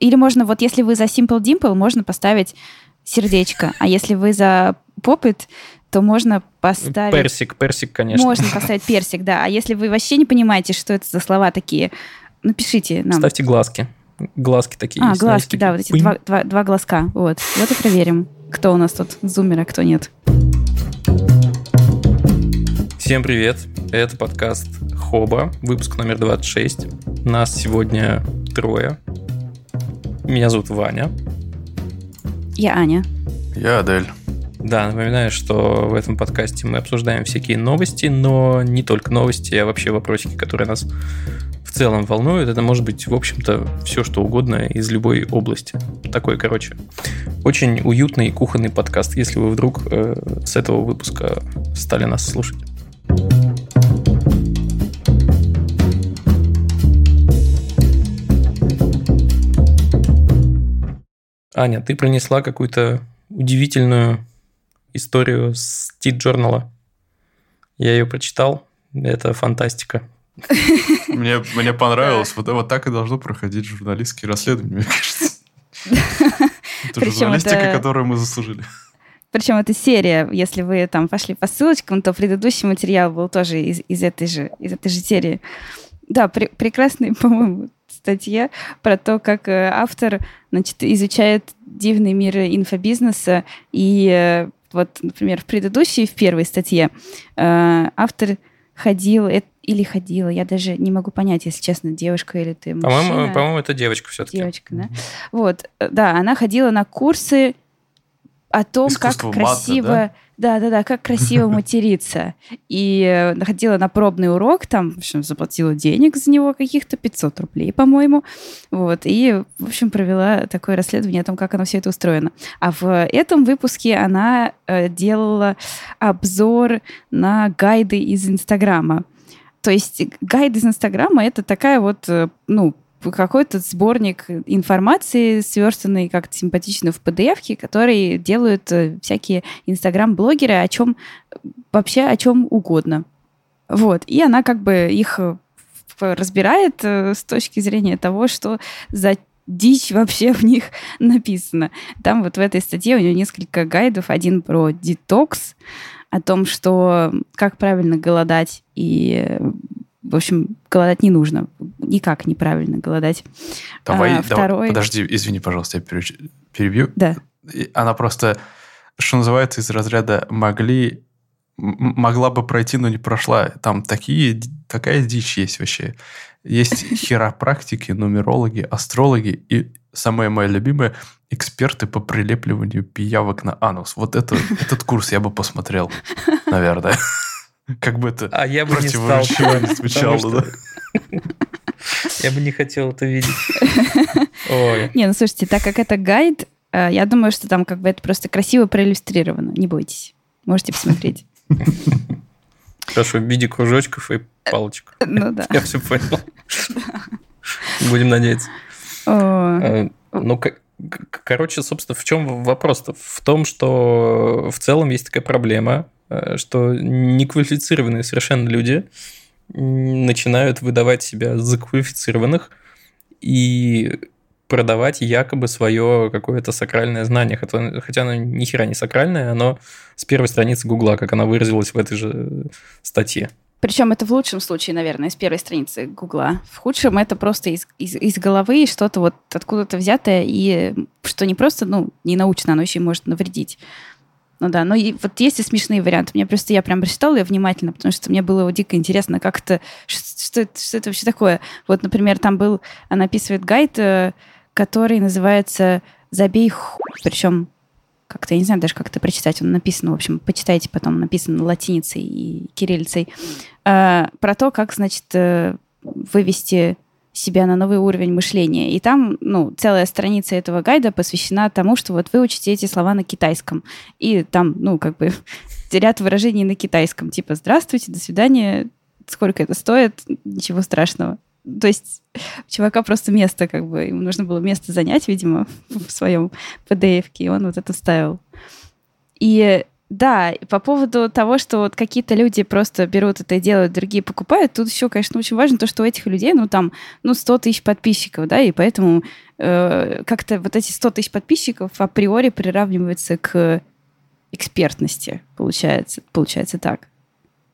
Или можно, вот если вы за Simple Dimple, можно поставить сердечко. А если вы за Popit, то можно поставить... Персик, персик, конечно. Можно поставить персик, да. А если вы вообще не понимаете, что это за слова такие, напишите нам. Ставьте глазки. Глазки такие. А, глазки, да, вот эти два, два, два глазка. Вот. Вот и проверим, кто у нас тут зумер, а кто нет. Всем привет. Это подкаст Хоба, выпуск номер 26. Нас сегодня трое. Меня зовут Ваня. Я Аня. Я Адель. Да, напоминаю, что в этом подкасте мы обсуждаем всякие новости, но не только новости, а вообще вопросики, которые нас в целом волнуют. Это может быть, в общем-то, все, что угодно из любой области. Такой, короче, очень уютный кухонный подкаст, если вы вдруг э, с этого выпуска стали нас слушать. Аня, ты принесла какую-то удивительную историю с Тит-журнала. Я ее прочитал. Это фантастика. Мне, мне понравилось. Вот, вот так и должно проходить журналистские расследования, мне кажется. Это журналистика, которую мы заслужили. Причем это серия, если вы там пошли по ссылочкам, то предыдущий материал был тоже из, из, этой, же, из этой же серии. Да, пр прекрасный, по-моему, статья про то, как э, автор значит, изучает дивный мир инфобизнеса. И э, вот, например, в предыдущей, в первой статье э, автор ходил или ходила, я даже не могу понять, если честно, девушка или ты мужчина. По-моему, по-моему это девочка все-таки. Девочка, да. Вот, да, она ходила на курсы о том, Искусство как красиво... да? Да, да, да, как красиво материться. И э, ходила на пробный урок, там, в общем, заплатила денег за него каких-то 500 рублей, по-моему. Вот, и, в общем, провела такое расследование о том, как оно все это устроено. А в этом выпуске она э, делала обзор на гайды из Инстаграма. То есть гайды из Инстаграма это такая вот, э, ну, какой-то сборник информации, сверстанный как-то симпатично в PDF, который делают э, всякие инстаграм-блогеры о чем вообще о чем угодно. Вот. И она как бы их э, разбирает э, с точки зрения того, что за дичь вообще в них написано. Там вот в этой статье у нее несколько гайдов. Один про детокс, о том, что как правильно голодать и в общем, голодать не нужно. Никак неправильно голодать. Давай, а, второй... давай подожди, извини, пожалуйста, я перебью. Да. Она просто, что называется, из разряда могли могла бы пройти, но не прошла. Там такие, такая дичь есть вообще. Есть хиропрактики, нумерологи, астрологи и самое мое любимое эксперты по прилепливанию пиявок на анус. Вот это, этот курс я бы посмотрел, наверное. Как бы это а я бы не стал, звучало, да? Я бы не хотел это видеть. Ой. Не, ну слушайте, так как это гайд, э, я думаю, что там как бы это просто красиво проиллюстрировано. Не бойтесь. Можете посмотреть. Хорошо, в виде кружочков и палочек. Ну да. Я все понял. Будем надеяться. Э, ну, короче, собственно, в чем вопрос-то? В том, что в целом есть такая проблема, Э, что неквалифицированные совершенно люди начинают выдавать себя за квалифицированных и продавать якобы свое какое-то сакральное знание, хотя, хотя оно ни хера не сакральное, оно с первой страницы Гугла, как она выразилась в этой же статье. Причем это в лучшем случае, наверное, с первой страницы Гугла. В худшем это просто из, из, из головы что-то вот откуда-то взятое, и что не просто, ну, не научно, оно еще и может навредить. Ну да, но и вот есть и смешные варианты. Мне просто я прям прочитала ее внимательно, потому что мне было дико интересно, как это, что, что, это, что это вообще такое. Вот, например, там был, она описывает гайд, э, который называется «Забей ху...» Причем как-то, я не знаю даже, как это прочитать, он написан, в общем, почитайте потом, написан латиницей и кириллицей, э, про то, как, значит, э, вывести себя на новый уровень мышления. И там, ну, целая страница этого гайда посвящена тому, что вот выучите эти слова на китайском. И там, ну, как бы ряд выражений на китайском, типа «здравствуйте», «до свидания», «сколько это стоит», ничего страшного. То есть у чувака просто место, как бы, ему нужно было место занять, видимо, в своем PDF, и он вот это вставил. И Да, по поводу того, что вот какие-то люди просто берут это и делают, другие покупают, тут еще, конечно, очень важно то, что у этих людей, ну, там, ну, 100 тысяч подписчиков, да, и поэтому э, как-то вот эти 100 тысяч подписчиков априори приравниваются к экспертности, получается, получается так,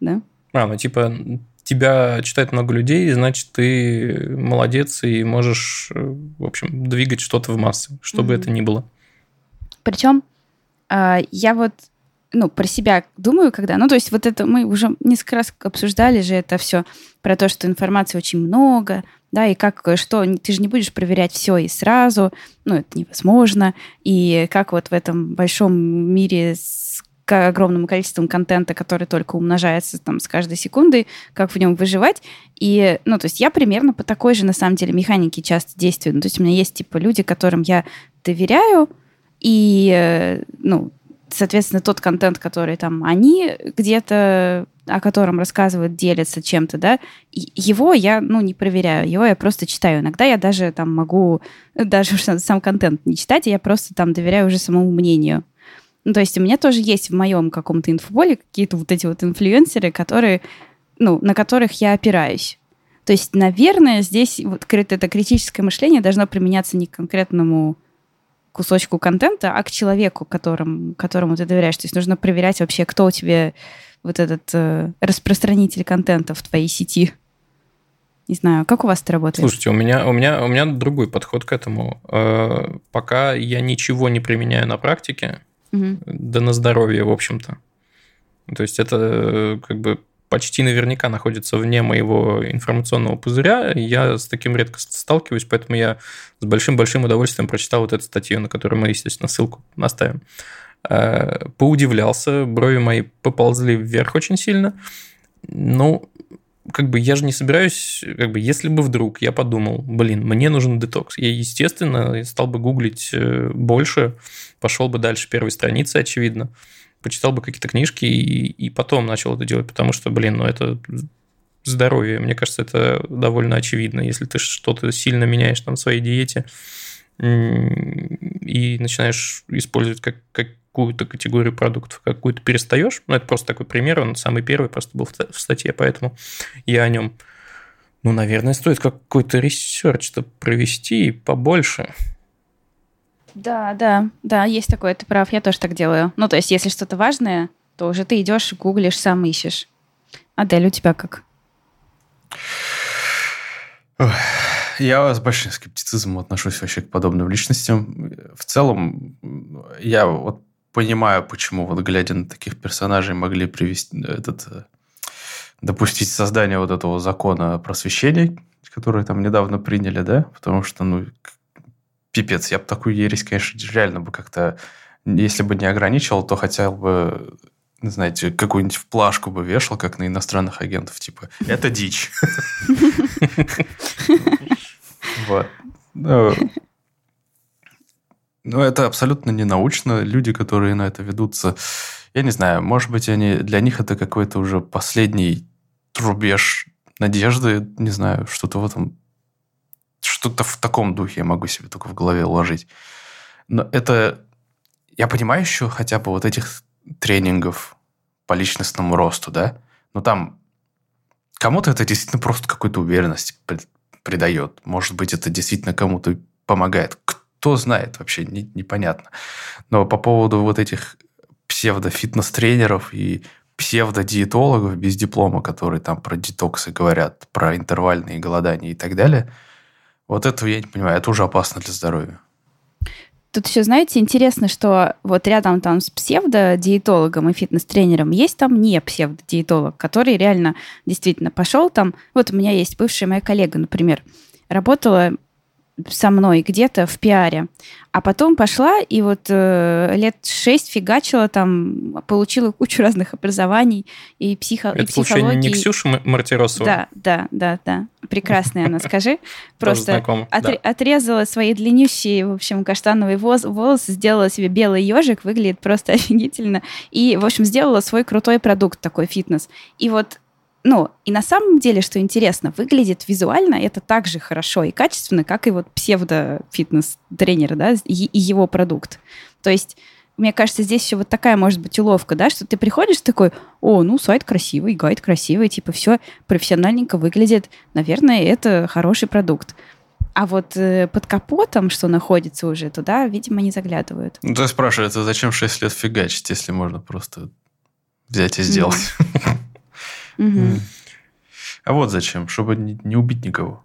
да? А, ну, типа, тебя читает много людей, значит, ты молодец и можешь, э, в общем, двигать что-то в массы, что бы mm-hmm. это ни было. Причем э, я вот ну, про себя думаю, когда... Ну, то есть вот это мы уже несколько раз обсуждали же это все про то, что информации очень много, да, и как, что, ты же не будешь проверять все и сразу, ну, это невозможно, и как вот в этом большом мире с огромным количеством контента, который только умножается там с каждой секундой, как в нем выживать. И, ну, то есть я примерно по такой же, на самом деле, механике часто действую. Ну, то есть у меня есть, типа, люди, которым я доверяю, и, э, ну, соответственно, тот контент, который там они где-то о котором рассказывают, делятся чем-то, да, его я, ну, не проверяю, его я просто читаю. Иногда я даже там могу, даже сам контент не читать, я просто там доверяю уже самому мнению. Ну, то есть у меня тоже есть в моем каком-то инфополе какие-то вот эти вот инфлюенсеры, которые, ну, на которых я опираюсь. То есть, наверное, здесь вот это критическое мышление должно применяться не к конкретному кусочку контента, а к человеку, которым, которому ты доверяешь. То есть нужно проверять вообще, кто у тебя вот этот э, распространитель контента в твоей сети. Не знаю, как у вас это работает? Слушайте, у меня, у меня, у меня другой подход к этому. Э, пока я ничего не применяю на практике, угу. да на здоровье, в общем-то. То есть это э, как бы почти наверняка находится вне моего информационного пузыря. Я с таким редко сталкиваюсь, поэтому я с большим-большим удовольствием прочитал вот эту статью, на которую мы, естественно, ссылку наставим. Э, поудивлялся, брови мои поползли вверх очень сильно. Ну, как бы я же не собираюсь, как бы если бы вдруг я подумал, блин, мне нужен детокс, я, естественно, стал бы гуглить э, больше, пошел бы дальше первой страницы, очевидно почитал бы какие-то книжки и, и потом начал это делать, потому что, блин, ну это здоровье. Мне кажется, это довольно очевидно. Если ты что-то сильно меняешь там в своей диете и начинаешь использовать как, какую-то категорию продуктов, какую-то перестаешь, ну, это просто такой пример, он самый первый просто был в статье, поэтому я о нем, ну, наверное, стоит какой-то ресерч-то провести побольше. Да, да, да, есть такое, ты прав, я тоже так делаю. Ну, то есть, если что-то важное, то уже ты идешь, гуглишь, сам ищешь. Адель, у тебя как? Я с большим скептицизмом отношусь вообще к подобным личностям. В целом, я вот понимаю, почему вот глядя на таких персонажей могли привести этот допустить создание вот этого закона просвещения, который там недавно приняли, да, потому что, ну, пипец. Я бы такую ересь, конечно, реально бы как-то, если бы не ограничивал, то хотел бы знаете, какую-нибудь плашку бы вешал, как на иностранных агентов, типа, это дичь. Вот. Ну, ну, это абсолютно не научно. Люди, которые на это ведутся, я не знаю, может быть, они для них это какой-то уже последний рубеж надежды, не знаю, что-то в этом что-то в таком духе я могу себе только в голове уложить. Но это... Я понимаю еще хотя бы вот этих тренингов по личностному росту, да? Но там кому-то это действительно просто какую-то уверенность придает. Может быть, это действительно кому-то помогает. Кто знает, вообще не, непонятно. Но по поводу вот этих псевдо-фитнес-тренеров и псевдо-диетологов без диплома, которые там про детоксы говорят, про интервальные голодания и так далее – вот этого я не понимаю. Это уже опасно для здоровья. Тут еще, знаете, интересно, что вот рядом там с псевдодиетологом и фитнес-тренером есть там не псевдодиетолог, который реально действительно пошел там. Вот у меня есть бывшая моя коллега, например, работала со мной где-то в пиаре. А потом пошла и вот э, лет шесть фигачила там, получила кучу разных образований и, психо, Это, и психологии. не Ксюша Мартиросова? Да, да, да, да. Прекрасная она, скажи. Просто отрезала свои длиннющие, в общем, каштановые волосы, сделала себе белый ежик, выглядит просто офигительно. И, в общем, сделала свой крутой продукт такой фитнес. И вот ну, и на самом деле, что интересно, выглядит визуально это так же хорошо и качественно, как и вот псевдо-фитнес-тренер, да, и, и его продукт. То есть мне кажется, здесь еще вот такая может быть уловка, да, что ты приходишь такой, о, ну, сайт красивый, гайд красивый, типа все профессиональненько выглядит, наверное, это хороший продукт. А вот э, под капотом, что находится уже, туда, видимо, не заглядывают. Ну, ты спрашиваешь, это зачем 6 лет фигачить, если можно просто взять и сделать? А вот зачем, чтобы не убить никого.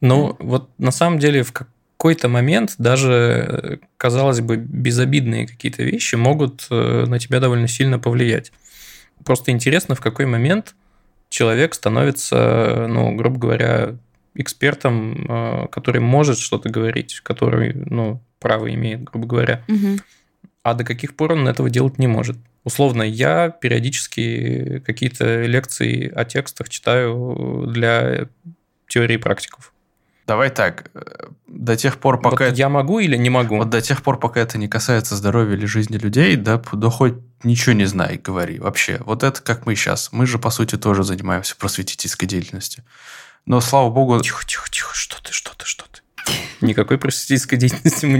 Ну, вот на самом деле в какой-то момент даже, казалось бы, безобидные какие-то вещи могут э, на тебя довольно сильно повлиять. Просто интересно, в какой момент человек становится, ну, грубо говоря, экспертом, э, который может что-то говорить, который, ну, право имеет, грубо говоря. Угу. А до каких пор он этого делать не может. Условно, я периодически какие-то лекции о текстах читаю для теории практиков. Давай так, э, до тех пор, пока... Вот это... я могу или не могу? Вот до тех пор, пока это не касается здоровья или жизни людей, да, да хоть ничего не знай, говори вообще. Вот это как мы сейчас. Мы же, по сути, тоже занимаемся просветительской деятельностью. Но, слава богу... Тихо, тихо, тихо, что ты, что ты, что ты? Никакой просветительской деятельностью мы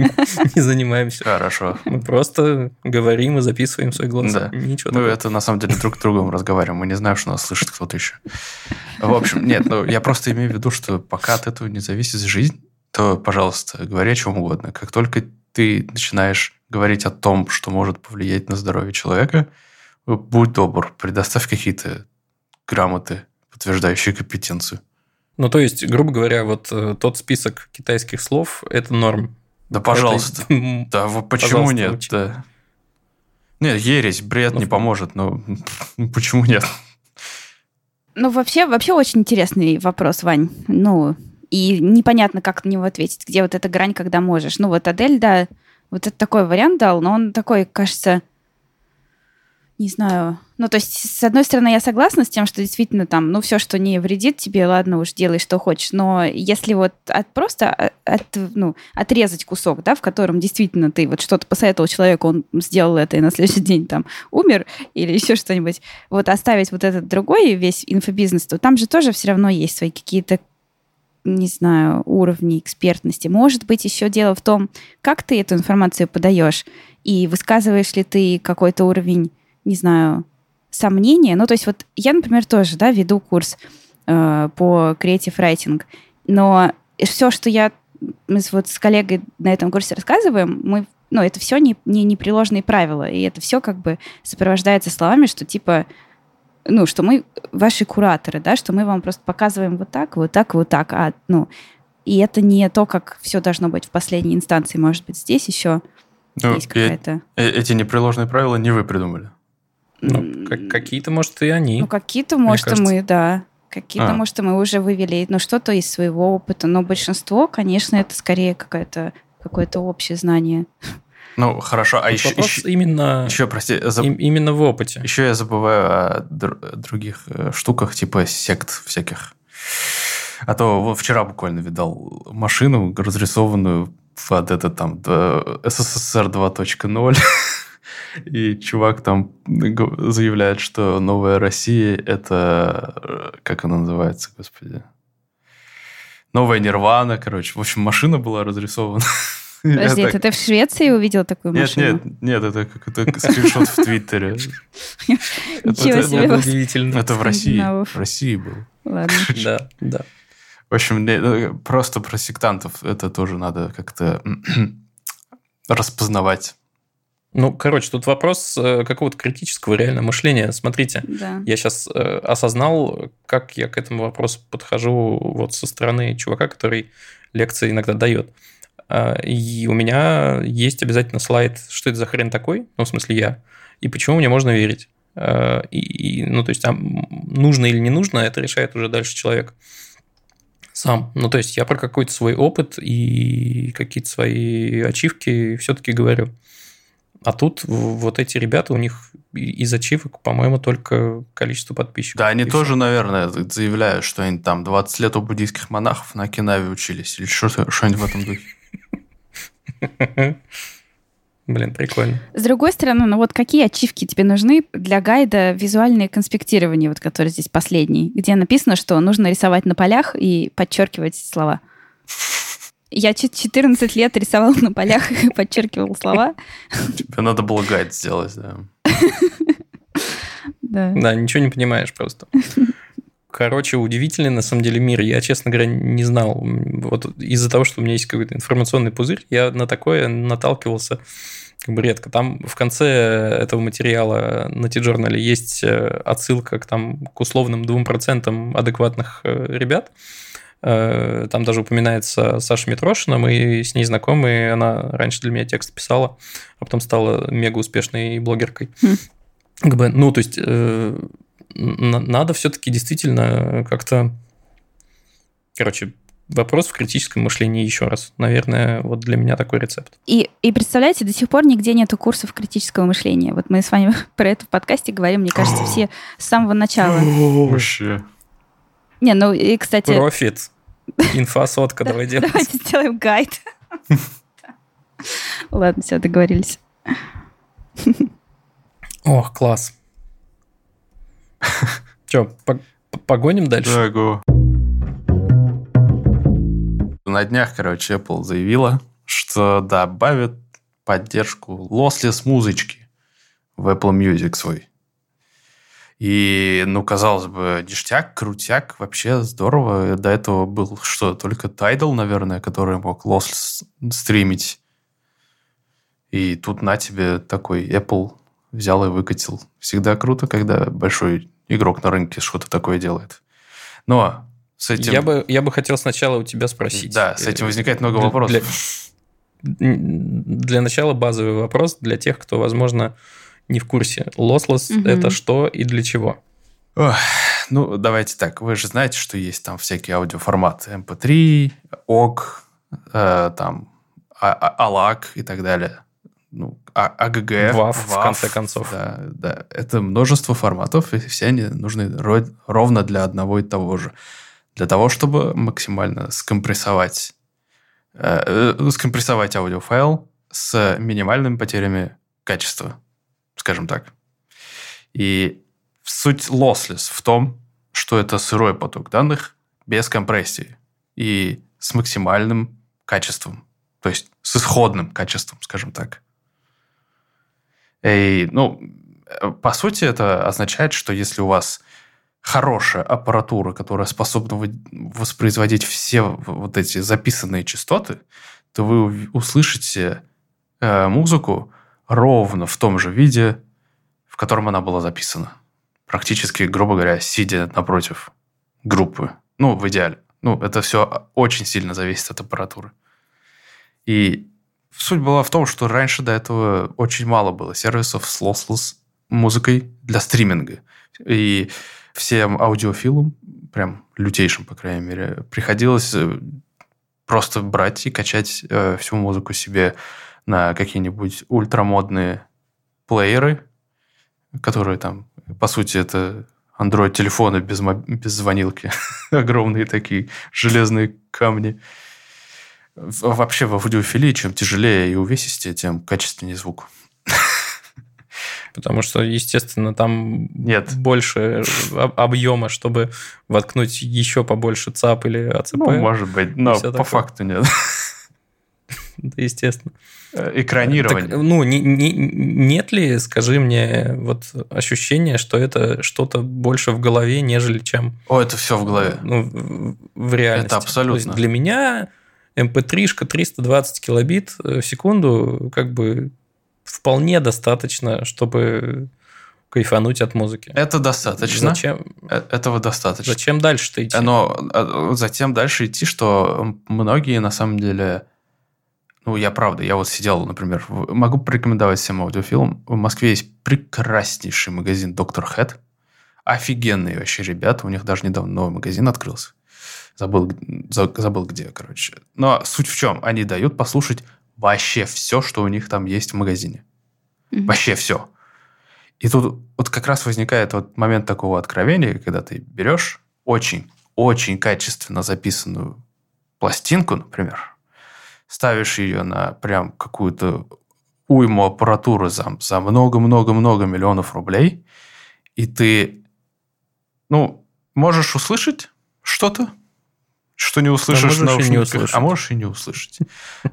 не занимаемся. Хорошо. Мы просто говорим и записываем свой голос. Да. Ничего ну, это на самом деле друг с другом разговариваем. Мы не знаем, что нас слышит кто-то еще. В общем, нет, ну, я просто имею в виду, что пока от этого не зависит жизнь, то, пожалуйста, говори о чем угодно. Как только ты начинаешь говорить о том, что может повлиять на здоровье человека, будь добр, предоставь какие-то грамоты, подтверждающие компетенцию. Ну, то есть, грубо говоря, вот э, тот список китайских слов – это норм. Да, пожалуйста. Это... Да, вот почему нет? Учи. Да. Нет, ересь, бред ну, не поможет, но почему нет? Ну, вообще, вообще очень интересный вопрос, Вань. Ну, и непонятно, как на него ответить. Где вот эта грань, когда можешь. Ну, вот Адель, да, вот это такой вариант дал, но он такой, кажется, не знаю. Ну, то есть, с одной стороны, я согласна с тем, что действительно там, ну, все, что не вредит тебе, ладно уж, делай, что хочешь. Но если вот от, просто от, ну, отрезать кусок, да, в котором действительно ты вот что-то посоветовал человеку, он сделал это и на следующий день там умер или еще что-нибудь, вот оставить вот этот другой весь инфобизнес, то там же тоже все равно есть свои какие-то не знаю, уровни экспертности. Может быть, еще дело в том, как ты эту информацию подаешь, и высказываешь ли ты какой-то уровень не знаю, сомнения. Ну, то есть вот я, например, тоже, да, веду курс э, по Creative Writing, но все, что я мы вот с коллегой на этом курсе рассказываем, мы, ну, это все не, не непреложные правила, и это все как бы сопровождается словами, что типа, ну, что мы ваши кураторы, да, что мы вам просто показываем вот так, вот так, вот так, а, ну, и это не то, как все должно быть в последней инстанции, может быть, здесь еще ну, есть какая-то... Э, эти непреложные правила не вы придумали? Ну, какие-то, может, и они. Ну, какие-то, может, и мы, да. Какие-то, а. может, и мы уже вывели, ну, что-то из своего опыта. Но большинство, конечно, это скорее какое-то какое-то общее знание. Ну, хорошо. А еще, еще, именно, еще, прости, заб... именно в опыте. Еще я забываю о др- других э, штуках, типа сект всяких. А то вот вчера буквально видал машину, разрисованную под это там СССР 2.0. И чувак там заявляет, что новая Россия – это... Э, как она называется, господи? Новая Нирвана, короче. В общем, машина была разрисована. Подожди, это ты в Швеции увидел такую машину? Нет, нет, это как это скриншот в Твиттере. Ничего себе. Это удивительно. Это в России. В России был. Ладно. Да, да. В общем, ну, просто про сектантов это тоже надо как-то распознавать. Ну, короче, тут вопрос э, какого-то критического реально мышления. Смотрите, да. я сейчас э, осознал, как я к этому вопросу подхожу вот со стороны чувака, который лекции иногда дает. А, и у меня есть обязательно слайд, что это за хрен такой, ну, в смысле я, и почему мне можно верить. А, и, и, ну, то есть, а нужно или не нужно, это решает уже дальше человек сам. Ну, то есть, я про какой-то свой опыт и какие-то свои ачивки все-таки говорю. А тут вот эти ребята, у них из ачивок, по-моему, только количество подписчиков. Да, они тоже, все. наверное, заявляют, что они там 20 лет у буддийских монахов на Окинаве учились. Или что-нибудь в этом духе. Блин, прикольно. С другой стороны, ну вот какие ачивки тебе нужны для гайда визуальное конспектирование, вот который здесь последний, где написано, что нужно рисовать на полях и подчеркивать слова? Я 14 лет рисовал на полях и подчеркивал слова. Тебе надо было гайд сделать, да. Да. Да, ничего не понимаешь просто. Короче, удивительный на самом деле мир. Я, честно говоря, не знал. Вот из-за того, что у меня есть какой-то информационный пузырь, я на такое наталкивался как бы редко. Там в конце этого материала на T-журнале есть э, отсылка к, там, к условным 2% адекватных э, ребят. Э, там даже упоминается Саша Митрошина, мы с ней знакомы, она раньше для меня текст писала, а потом стала мега успешной блогеркой. Mm. Как бы, ну, то есть надо все-таки действительно как-то... Короче, вопрос в критическом мышлении еще раз. Наверное, вот для меня такой рецепт. И, и представляете, до сих пор нигде нету курсов критического мышления. Вот мы с вами про это в подкасте говорим, мне кажется, все с самого начала. Вообще. Не, ну и, кстати... Профит. Инфа сотка, давай делать. Давайте сделаем гайд. Ладно, все, договорились. Ох, класс. Че, погоним дальше? Да, го. На днях, короче, Apple заявила, что добавит поддержку lossless музычки в Apple Music свой. И, ну, казалось бы, ништяк, крутяк, вообще здорово. До этого был что, только Tidal, наверное, который мог lossless стримить. И тут на тебе такой Apple взял и выкатил. Всегда круто, когда большой игрок на рынке что-то такое делает. Но с этим... Я бы, я бы хотел сначала у тебя спросить. Да, с этим возникает много вопросов. Для, для начала базовый вопрос для тех, кто, возможно, не в курсе. Lossless угу. это что и для чего? Ох, ну, давайте так. Вы же знаете, что есть там всякие аудиоформаты. MP3, OGG, э, там, ALAC и так далее ну, а, АГГ. ВАФ, в конце концов. Да, да. Это множество форматов, и все они нужны ровно для одного и того же. Для того, чтобы максимально скомпрессовать, э, э, скомпрессовать аудиофайл с минимальными потерями качества, скажем так. И суть lossless в том, что это сырой поток данных без компрессии и с максимальным качеством, то есть с исходным качеством, скажем так. И, ну, по сути, это означает, что если у вас хорошая аппаратура, которая способна воспроизводить все вот эти записанные частоты, то вы услышите э, музыку ровно в том же виде, в котором она была записана. Практически, грубо говоря, сидя напротив группы. Ну, в идеале. Ну, это все очень сильно зависит от аппаратуры. И Суть была в том, что раньше до этого очень мало было сервисов с lossless музыкой для стриминга. И всем аудиофилам, прям лютейшим, по крайней мере, приходилось э, просто брать и качать э, всю музыку себе на какие-нибудь ультрамодные плееры, которые там, по сути, это Android-телефоны без, без звонилки. Огромные такие железные камни вообще в аудиофилии, чем тяжелее и увесистее, тем качественнее звук. Потому что, естественно, там нет. больше объема, чтобы воткнуть еще побольше ЦАП или АЦП. Ну, может быть, но по такое. факту нет. Да, естественно. Э, экранирование. Так, ну, не, не, нет ли, скажи мне, вот ощущение, что это что-то больше в голове, нежели чем... О, это все в голове. Ну, в реальности. Это абсолютно. для меня MP3-шка 320 килобит в секунду как бы вполне достаточно, чтобы кайфануть от музыки. Это достаточно. Зачем? Э, этого достаточно. Зачем дальше идти? Но э, затем дальше идти, что многие на самом деле... Ну, я правда, я вот сидел, например, могу порекомендовать всем аудиофилм. В Москве есть прекраснейший магазин Доктор Хэт. Офигенные вообще ребята. У них даже недавно новый магазин открылся. Забыл, забыл где, короче. Но суть в чем? Они дают послушать вообще все, что у них там есть в магазине. Mm-hmm. Вообще все. И тут вот как раз возникает вот момент такого откровения, когда ты берешь очень, очень качественно записанную пластинку, например, ставишь ее на прям какую-то уйму аппаратуры за, за много-много-много миллионов рублей, и ты, ну, можешь услышать что-то, что не услышишь а можешь, и не услышать. а можешь и не услышать.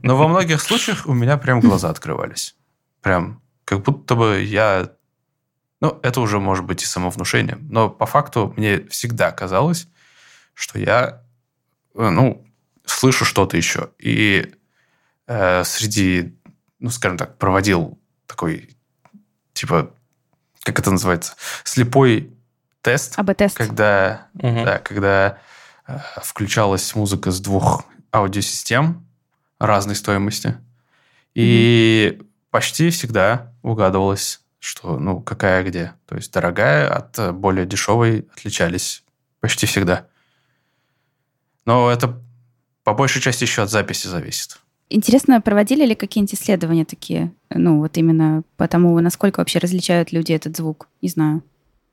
Но во многих случаях у меня прям глаза открывались. Прям как будто бы я... Ну, это уже может быть и самовнушение. Но по факту мне всегда казалось, что я, э, ну, слышу что-то еще. И э, среди, ну, скажем так, проводил такой, типа, как это называется, слепой тест. АБ-тест. Когда, угу. да, когда э, включалась музыка с двух аудиосистем разной стоимости. И угу. почти всегда угадывалось, что, ну, какая где. То есть дорогая от более дешевой отличались почти всегда. Но это по большей части еще от записи зависит. Интересно, проводили ли какие-нибудь исследования такие? Ну, вот именно по тому, насколько вообще различают люди этот звук? Не знаю.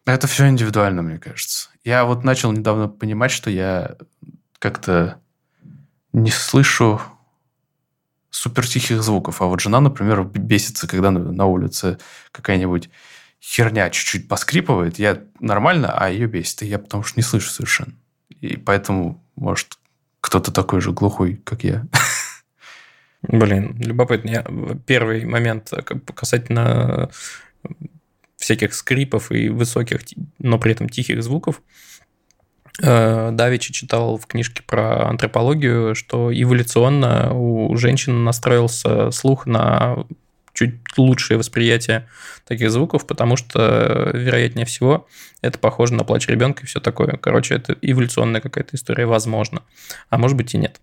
Это все индивидуально, мне кажется. Я вот начал недавно понимать, что я как-то не слышу супер тихих звуков. А вот жена, например, бесится, когда на улице какая-нибудь херня чуть-чуть поскрипывает. Я нормально, а ее бесит. И я потому что не слышу совершенно. И поэтому, может, кто-то такой же глухой, как я. Блин, любопытно. Я, первый момент касательно всяких скрипов и высоких, но при этом тихих звуков. Э, Давичи читал в книжке про антропологию, что эволюционно у женщин настроился слух на чуть лучшее восприятие таких звуков, потому что, вероятнее всего, это похоже на плач ребенка и все такое. Короче, это эволюционная какая-то история, возможно. А может быть и нет.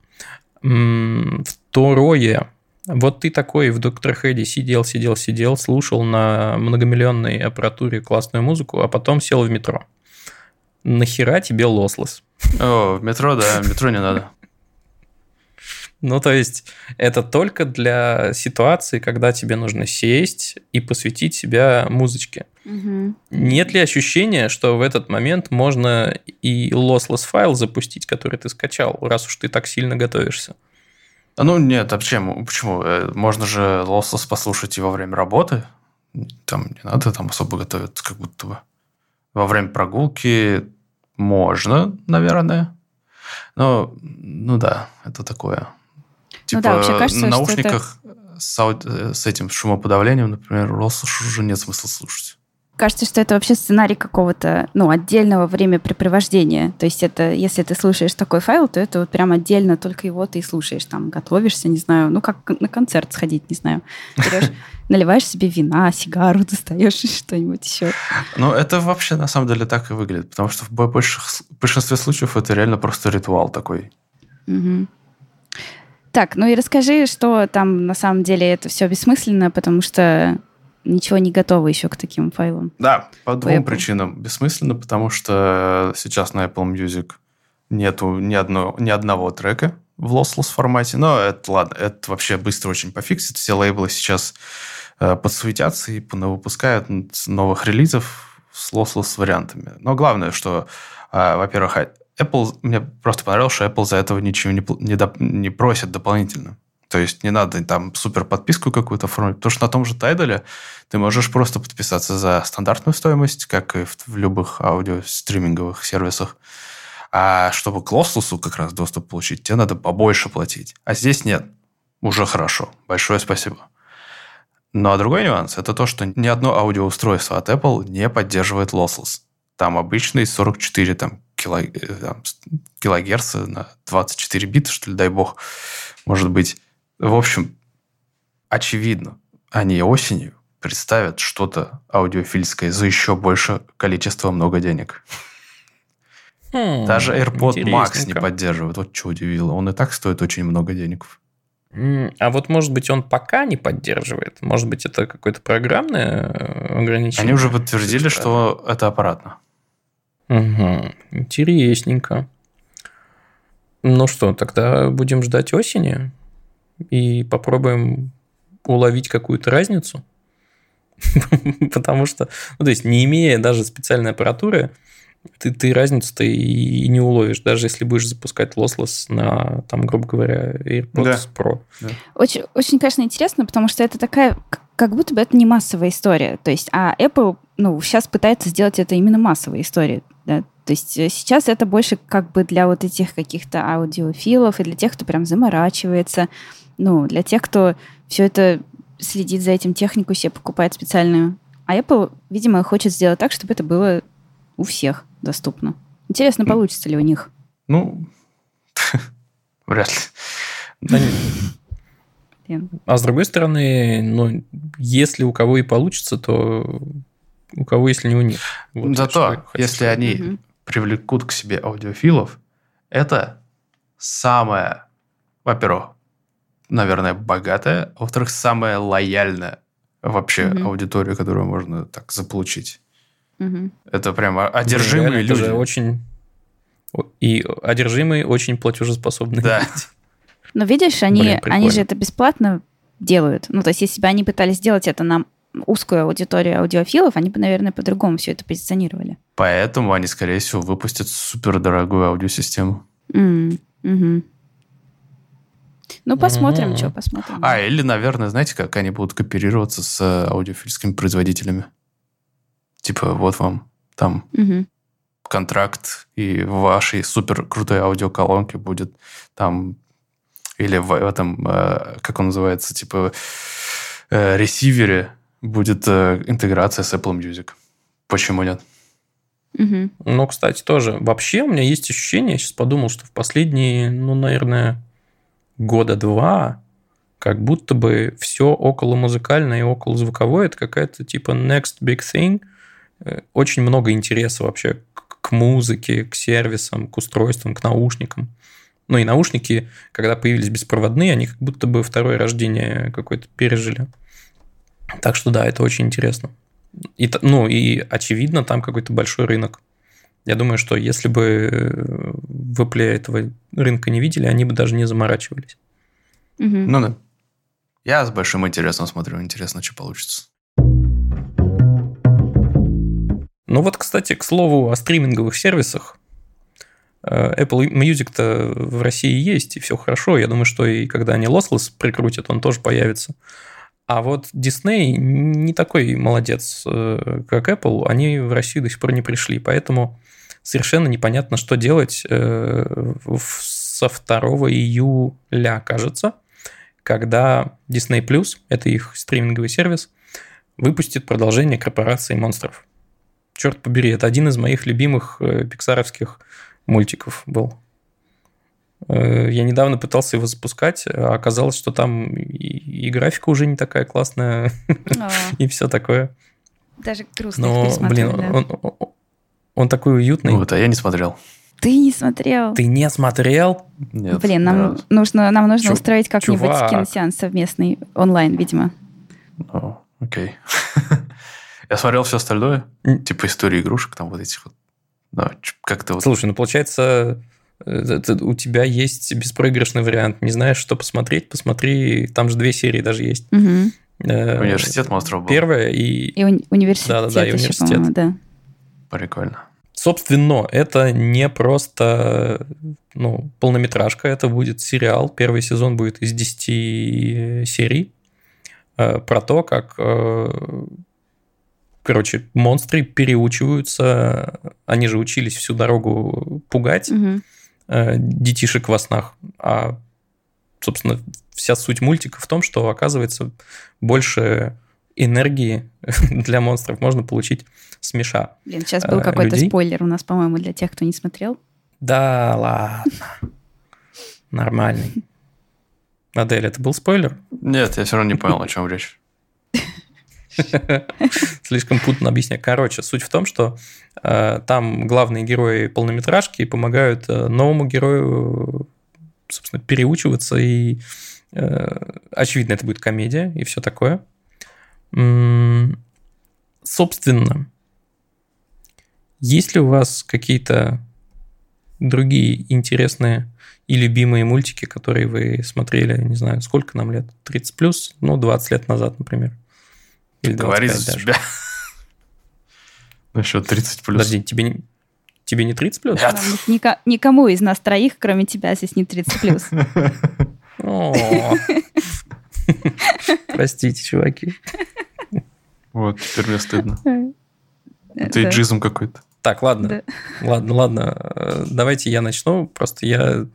Второе. Вот ты такой в Доктор Хэдди сидел, сидел, сидел, слушал на многомиллионной аппаратуре классную музыку, а потом сел в метро. Нахера тебе лослес? О, в метро, да, в метро не надо. Ну, то есть, это только для ситуации, когда тебе нужно сесть и посвятить себя музычке. Угу. Нет ли ощущения, что в этот момент можно и lossless файл запустить, который ты скачал, раз уж ты так сильно готовишься? А ну, нет, а почему? Почему? Э, можно же lossless послушать и во время работы. Там не надо там особо готовиться, как будто бы. Во время прогулки можно, наверное. Но, ну да, это такое. Типа, ну да, вообще кажется, на наушниках что это... с, ауди... с этим шумоподавлением, например, Россуш уже нет смысла слушать. Кажется, что это вообще сценарий какого-то, ну, отдельного времяпрепровождения. То есть это, если ты слушаешь такой файл, то это вот прям отдельно только его ты и слушаешь. Там готовишься, не знаю, ну, как на концерт сходить, не знаю. Берешь, наливаешь себе вина, сигару достаешь, что-нибудь еще. Ну, это вообще на самом деле так и выглядит, потому что в большинстве случаев это реально просто ритуал такой. Угу. Так, ну и расскажи, что там на самом деле это все бессмысленно, потому что ничего не готово еще к таким файлам. Да, по двум причинам. Бессмысленно, потому что сейчас на Apple Music нету ни, одно, ни одного трека в lossless формате. Но это ладно, это вообще быстро очень пофиксит. Все лейблы сейчас э, подсуетятся и выпускают новых релизов с lossless вариантами. Но главное, что, э, во-первых, Apple, мне просто понравилось, что Apple за этого ничего не, не, доп, не просит дополнительно. То есть не надо там супер подписку какую-то оформить, потому что на том же Tidal ты можешь просто подписаться за стандартную стоимость, как и в, в любых аудиостриминговых сервисах. А чтобы к Lossless как раз доступ получить, тебе надо побольше платить. А здесь нет. Уже хорошо. Большое спасибо. Ну а другой нюанс – это то, что ни одно аудиоустройство от Apple не поддерживает Lossless. Там обычный 44 там, кило, э, там, килогерца на 24 бита, что ли, дай бог, может быть. В общем, очевидно, они осенью представят что-то аудиофильское за еще больше количество много денег. Хм, Даже AirPod Max не поддерживает. Вот что удивило. Он и так стоит очень много денег. А вот, может быть, он пока не поддерживает? Может быть, это какое-то программное э, ограничение? Они уже подтвердили, что это аппаратно. Угу, интересненько. Ну что, тогда будем ждать осени и попробуем уловить какую-то разницу. Потому что, ну, то есть, не имея даже специальной аппаратуры, ты, ты разницу-то и, и не уловишь, даже если будешь запускать lossless на, там, грубо говоря, AirPods да. Pro. Да. Очень, очень, конечно, интересно, потому что это такая, как будто бы это не массовая история. То есть, а Apple, ну, сейчас пытается сделать это именно массовой историей Да. То есть э, сейчас это больше как бы для вот этих каких-то аудиофилов и для тех, кто прям заморачивается. Ну, для тех, кто все это следит за этим технику, себе покупает специальную. А Apple, видимо, хочет сделать так, чтобы это было у всех доступно. Интересно, получится ли у них? Ну, вряд ли. А с другой стороны, ну, если у кого и получится, то у кого, если не у них. Вот Зато, если они угу. привлекут к себе аудиофилов, это самое, во-первых, наверное, богатая, а во-вторых, самая лояльная вообще угу. аудитория, которую можно так заполучить. Угу. Это прямо одержимые Реально, люди. Это же очень... И одержимые очень платежеспособные. Да. Но видишь, они, Блин, они же это бесплатно делают. Ну, то есть, если бы они пытались сделать это на узкую аудиторию аудиофилов, они бы, наверное, по-другому все это позиционировали. Поэтому они, скорее всего, выпустят супердорогую аудиосистему. Mm, угу. Ну, посмотрим, mm-hmm. что посмотрим. А, или, наверное, знаете, как они будут кооперироваться с э, аудиофильскими производителями? Типа, вот вам там mm-hmm. контракт, и в вашей супер крутой аудиоколонке будет там или в этом, э, как он называется, типа э, ресивере будет интеграция с Apple Music. Почему нет? Угу. Ну, кстати, тоже. Вообще у меня есть ощущение, я сейчас подумал, что в последние, ну, наверное, года два, как будто бы все около музыкальное и около звуковое это какая-то типа next big thing. Очень много интереса вообще к музыке, к сервисам, к устройствам, к наушникам. Ну и наушники, когда появились беспроводные, они как будто бы второе рождение какое-то пережили. Так что да, это очень интересно. И, ну и очевидно, там какой-то большой рынок. Я думаю, что если бы в Apple этого рынка не видели, они бы даже не заморачивались. Угу. Ну да. Я с большим интересом смотрю. Интересно, что получится. Ну вот, кстати, к слову о стриминговых сервисах. Э, Apple Music-то в России есть, и все хорошо. Я думаю, что и когда они Lossless прикрутят, он тоже появится. А вот Disney не такой молодец, э, как Apple. Они в Россию до сих пор не пришли. Поэтому совершенно непонятно, что делать э, со 2 июля, кажется, когда Disney Plus, это их стриминговый сервис, выпустит продолжение корпорации монстров. Черт побери, это один из моих любимых пиксаровских мультиков был. Э, я недавно пытался его запускать, а оказалось, что там и, и графика уже не такая классная, и все такое. Даже грустно Но, блин, он, он, такой уютный. Вот, а я не смотрел. Ты не смотрел? Ты не смотрел? Нет. Блин, нам нужно, нам нужно Чу- устроить как-нибудь чувак. киносеанс совместный онлайн, видимо. О, окей. я смотрел все остальное, типа истории игрушек, там вот этих вот да, как-то вот... Слушай, ну получается, это, у тебя есть беспроигрышный вариант. Не знаешь, что посмотреть, посмотри. Там же две серии даже есть. Угу. Э, университет монстров был. Первая и... И уни- университет. Да-да-да, и университет. Да. Прикольно. Собственно, это не просто ну, полнометражка, это будет сериал. Первый сезон будет из 10 серий э, про то, как э, короче, монстры переучиваются, они же учились всю дорогу пугать угу. детишек во снах, а, собственно, вся суть мультика в том, что, оказывается, больше энергии для монстров можно получить с меша. Блин, сейчас был э, какой-то людей. спойлер у нас, по-моему, для тех, кто не смотрел. Да, ладно. Нормальный. Адель, это был спойлер? Нет, я все равно не понял, о чем речь. Слишком путно объяснять. Короче, суть в том, что э, там главные герои полнометражки помогают э, новому герою, собственно, переучиваться, и э, очевидно, это будет комедия и все такое. Собственно, есть ли у вас какие-то другие интересные и любимые мультики, которые вы смотрели, не знаю, сколько нам лет? 30 плюс? Ну, 20 лет назад, например. Или Говори за даже. себя. Насчет 30 плюс. Подожди, тебе не, тебе не 30 плюс? Нет. Ника, никому из нас троих, кроме тебя, здесь не 30 плюс. Простите, чуваки. Вот, теперь мне стыдно. Это иджизм какой-то. Так, ладно. Ладно, ладно. Давайте я начну. Просто я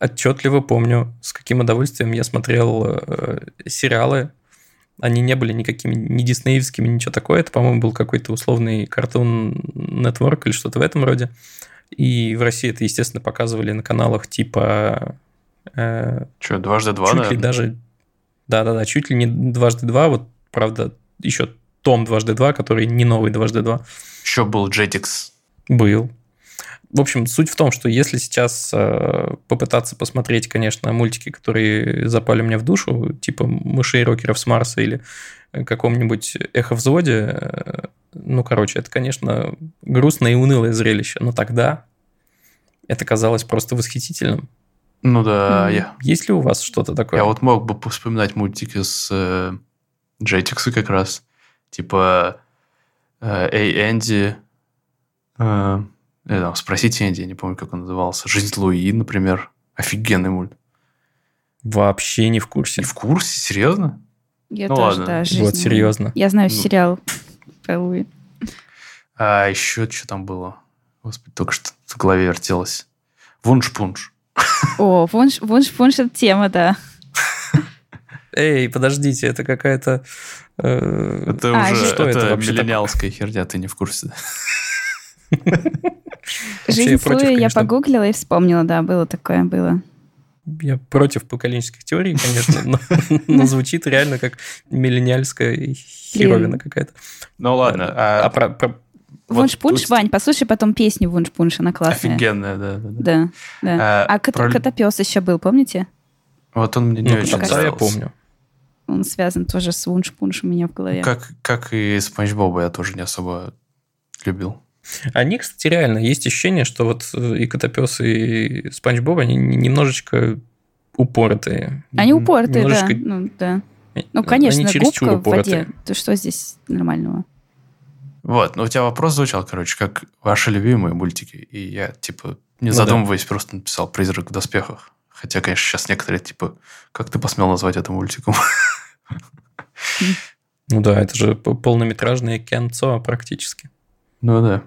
отчетливо помню, с каким удовольствием я смотрел э, сериалы. Они не были никакими, ни диснеевскими, ничего такое. Это, по-моему, был какой-то условный картун Network или что-то в этом роде. И в России это, естественно, показывали на каналах типа... Э, Что, дважды два, Чуть да? ли даже... Да-да-да, чуть ли не дважды два. Вот, правда, еще том дважды два, который не новый дважды два. Еще был Jetix. Был. В общем, суть в том, что если сейчас э, попытаться посмотреть, конечно, мультики, которые запали мне в душу, типа «Мышей рокеров с Марса» или каком-нибудь эхо-взводе, э, ну, короче, это, конечно, грустное и унылое зрелище, но тогда это казалось просто восхитительным. Ну да, я... Есть ли у вас что-то такое? Я вот мог бы вспоминать мультики с Jetix как раз. Типа э, Эй, Энди. Э, э, спросите Энди, я не помню, как он назывался. Жизнь Луи, например. Офигенный мульт. Вообще не в курсе. Не в курсе? Серьезно? Я ну, тоже, ладно. да, жизнь. Вот, серьезно. Я знаю ну. сериал про Луи. А еще что там было? Господи, только что в голове вертелось. Вунш-пунш. О, вунш-пунш – это тема, да. Эй, подождите, это какая-то... Э... Это а, уже что это, это миллениалская херня, ты не в курсе. Жизнь Слуи я погуглила и вспомнила, да, было такое, было. Я против поколенческих теорий, конечно, но, но звучит реально как миллениальская херовина какая-то. Ну ладно. А, а про, про... Вунш-пунш, вот, Вань, послушай потом песню Вунш-пунш, она классная. Офигенная, да. Да, да. да. А, а кот, про... Котопес еще был, помните? Вот он мне не ну, очень Да, я помню. Он связан тоже с Вунш-пунш у меня в голове. Как, как и Спанч Боба я тоже не особо любил. Они, кстати, реально, есть ощущение, что вот э, и Котопес, и Спанч Боб, они немножечко упоротые. Они упоротые, немножечко... да. Ну, да. Ну, конечно, они губка в воде. То что здесь нормального? Вот, но у тебя вопрос звучал, короче, как ваши любимые мультики. И я, типа, не ну, задумываясь, да. просто написал «Призрак в доспехах». Хотя, конечно, сейчас некоторые, типа, как ты посмел назвать это мультиком? Ну да, это же полнометражное кинцо практически. Ну да.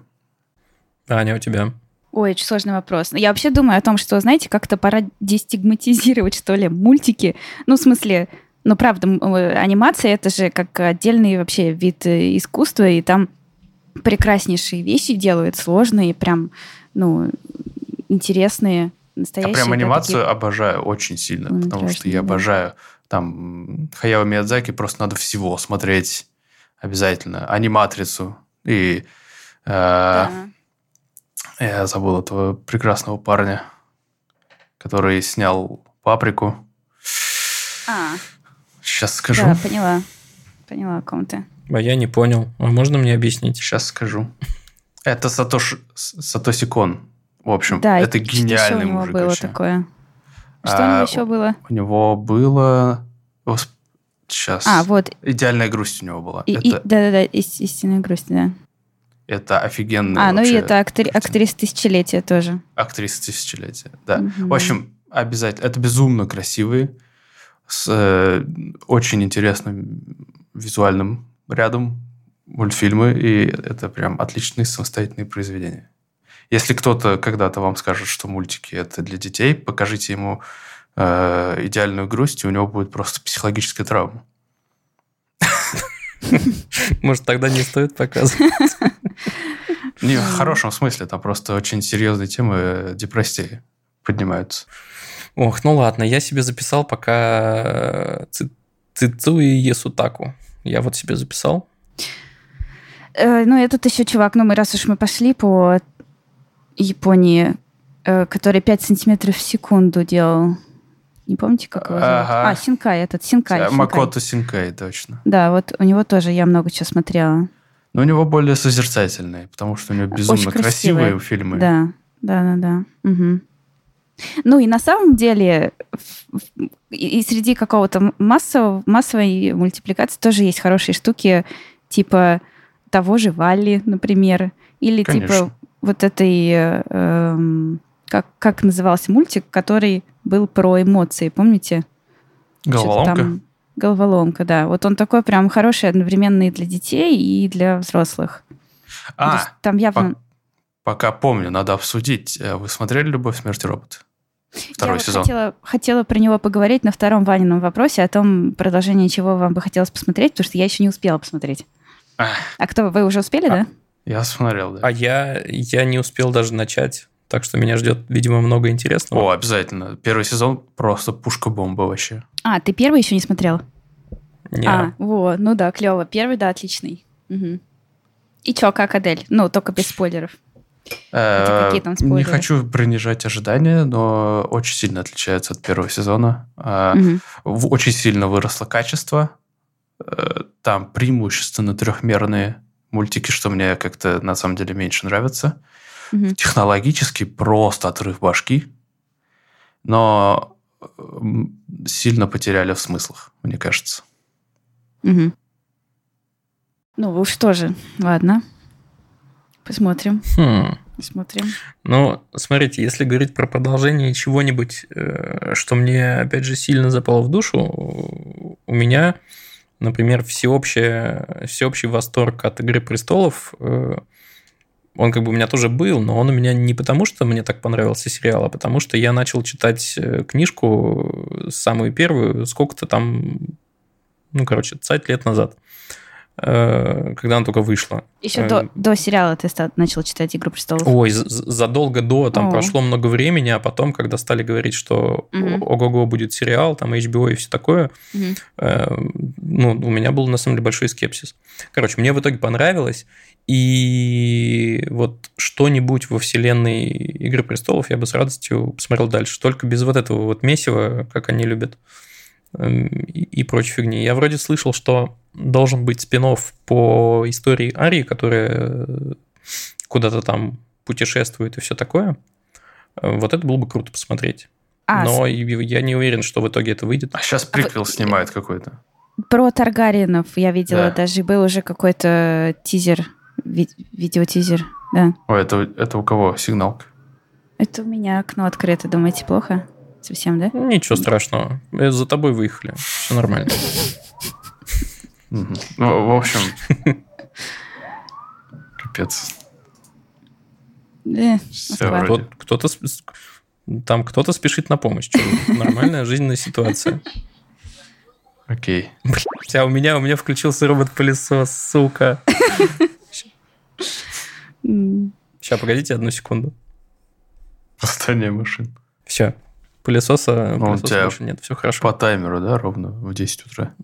Аня, у тебя? Ой, очень сложный вопрос. Я вообще думаю о том, что, знаете, как-то пора дестигматизировать, что ли, мультики. Ну, в смысле, ну, правда, анимация — это же как отдельный вообще вид э, искусства, и там прекраснейшие вещи делают, сложные, прям, ну, интересные, настоящие. Я прям анимацию такие... обожаю очень сильно, ну, потому что я обожаю там Хаяо Миядзаки, просто надо всего смотреть обязательно. Аниматрицу и да. Я забыл этого прекрасного парня, который снял «Паприку». А. Сейчас скажу. Да, поняла. Поняла, о ком ты. А я не понял. А можно мне объяснить? Сейчас скажу. Это Сатош... Сатоси Кон. В общем, да, это гениальный что у него мужик было вообще. такое? Что а, у него еще было? У него было... Сейчас. А, вот. Идеальная грусть у него была. И, это... и, да-да-да, истинная грусть, да. Это офигенно. А, ну и это актри- актриса тысячелетия тоже. Актриса тысячелетия, да. Угу. В общем, обязательно. Это безумно красивые, с э, очень интересным визуальным рядом мультфильмы, и это прям отличные самостоятельные произведения. Если кто-то когда-то вам скажет, что мультики это для детей, покажите ему э, идеальную грусть, и у него будет просто психологическая травма. Может, тогда не стоит показывать? Не, в хорошем смысле, там просто очень серьезные темы депрессии поднимаются. Ох, ну ладно, я себе записал пока Цицуи Есутаку. Я вот себе записал. Э, ну, этот еще чувак, ну, мы раз уж мы пошли по Японии, э, который 5 сантиметров в секунду делал. Не помните, как его зовут? Ага. А, Синкай этот, Синкай. Синкай. Макото Синкай, точно. Да, вот у него тоже я много чего смотрела. Но у него более созерцательные, потому что у него безумно Очень красивые. красивые фильмы. Да, да, да, да. Угу. Ну и на самом деле и среди какого-то массового, массовой мультипликации тоже есть хорошие штуки, типа того же Валли, например, или типа Конечно. типа вот этой, э, как, как назывался мультик, который был про эмоции, помните? Головоломка? Там... Головоломка, да. Вот он такой прям хороший одновременно и для детей, и для взрослых. А, там явно... Пока помню, надо обсудить. Э, вы смотрели «Любовь, смерть и роботы»? Второй Я сезон. Вот хотела, хотела про него поговорить на втором Ванином вопросе о том, продолжение чего вам бы хотелось посмотреть, потому что я еще не успела посмотреть. А, а кто, вы уже успели, а, да? Я смотрел, да. А я, я не успел даже начать. Так что меня ждет, видимо, много интересного. О, обязательно. Первый сезон просто пушка-бомба вообще. А, ты первый еще не смотрел? Нет. А, вот, ну да, клево. Первый, да, отличный. Угу. И чё, как Адель? Ну, только без спойлеров. Э, какие там спойлеры? Не хочу принижать ожидания, но очень сильно отличается от первого сезона. Угу. Очень сильно выросло качество. Э, там преимущественно трехмерные мультики, что мне как-то на самом деле меньше нравится. Угу. Технологически просто отрыв башки, но сильно потеряли в смыслах, мне кажется. Угу. Ну уж тоже, ладно. Посмотрим. Хм. Посмотрим. Ну, смотрите, если говорить про продолжение чего-нибудь, э, что мне, опять же, сильно запало в душу, у меня, например, всеобщее, всеобщий восторг от «Игры престолов», э, он как бы у меня тоже был, но он у меня не потому, что мне так понравился сериал, а потому что я начал читать э, книжку самую первую, сколько-то там, ну, короче, цать лет назад. Э, когда она только вышла. Еще э, до, до сериала ты стал, начал читать «Игру престолов»? Ой, задолго до, там О. прошло много времени, а потом, когда стали говорить, что угу. ого-го будет сериал, там HBO и все такое, угу. э, ну, у меня был на самом деле большой скепсис. Короче, мне в итоге понравилось, и вот что-нибудь во вселенной «Игры престолов» я бы с радостью посмотрел дальше, только без вот этого вот месива, как они любят, и, и прочей фигни. Я вроде слышал, что должен быть спин по истории Арии, которая куда-то там путешествует и все такое. Вот это было бы круто посмотреть. А, Но с... я не уверен, что в итоге это выйдет. А сейчас приквел а... снимают какой-то. Про Таргариенов я видела, да. даже был уже какой-то тизер, ви- видеотизер, да. О, это, это у кого? Сигналка? Это у меня окно открыто, думаете, плохо? Совсем, да? Ничего страшного. За тобой выехали. Все нормально. Ну, в общем, капец. Э, кто-то там кто-то спешит на помощь. Нормальная жизненная ситуация. Окей. Блять, а у меня, у меня включился робот-пылесос, сука. Сейчас, погодите одну секунду. Восстание машин. Все. Пылесоса, ну, пылесоса больше нет, все хорошо. По таймеру, да, ровно в 10 утра?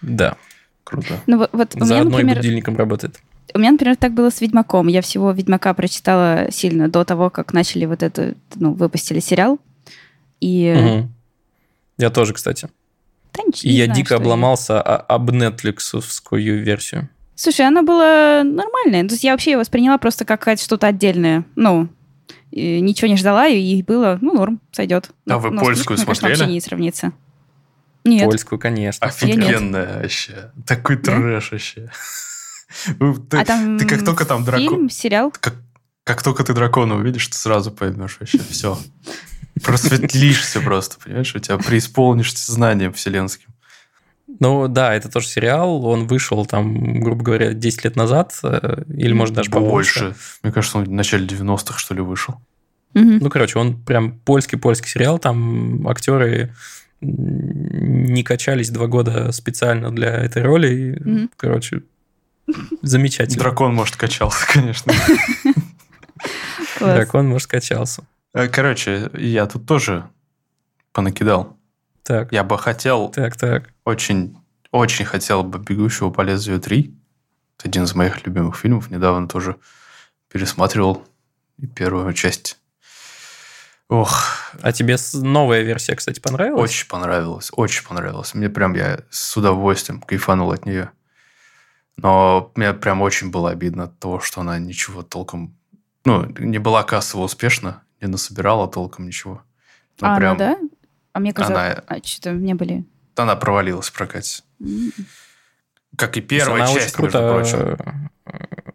Да. Круто. Ну, вот, вот Заодно меня, например, и будильником работает. У меня, например, так было с «Ведьмаком». Я всего «Ведьмака» прочитала сильно до того, как начали вот это, ну, выпустили сериал. И... Угу. Я тоже, кстати. Да, и я знаю, дико обломался я... об Netflixовскую версию. Слушай, она была нормальная. То есть я вообще ее восприняла просто как что-то отдельное. Ну, ничего не ждала, и было, ну, норм, сойдет. А но, вы но польскую смотрели? Конечно, вообще не сравнится. Нет. Польскую, конечно. Офигенная вообще. Такой да? трэш вообще. Ты, а там ты как только там дракон... Фильм, сериал? Как, как только ты дракона увидишь, ты сразу поймешь вообще все. Просветлишься просто, понимаешь? У тебя преисполнишься знанием вселенским. Ну да, это тоже сериал. Он вышел там, грубо говоря, 10 лет назад, э, или может даже побольше. побольше. Мне кажется, он в начале 90-х, что ли, вышел. Угу. Ну, короче, он прям польский-польский сериал. Там актеры не качались два года специально для этой роли. Mm-hmm. Короче, замечательно. Дракон, может, качался, конечно. Дракон, может, качался. Э, короче, я тут тоже понакидал. Так. Я бы хотел... Так, так. Очень, очень хотел бы «Бегущего по лезвию 3». Это один из моих любимых фильмов. Недавно тоже пересматривал первую часть Ох. А тебе новая версия, кстати, понравилась? Очень понравилась, очень понравилась. Мне прям, я с удовольствием кайфанул от нее. Но мне прям очень было обидно от того, что она ничего толком... Ну, не была кассово успешна, не насобирала толком ничего. Ну, а прям... она, да? А мне казалось, она... а, что-то не были... Она провалилась в прокате. Как и первая она часть, очень круто, между прочим.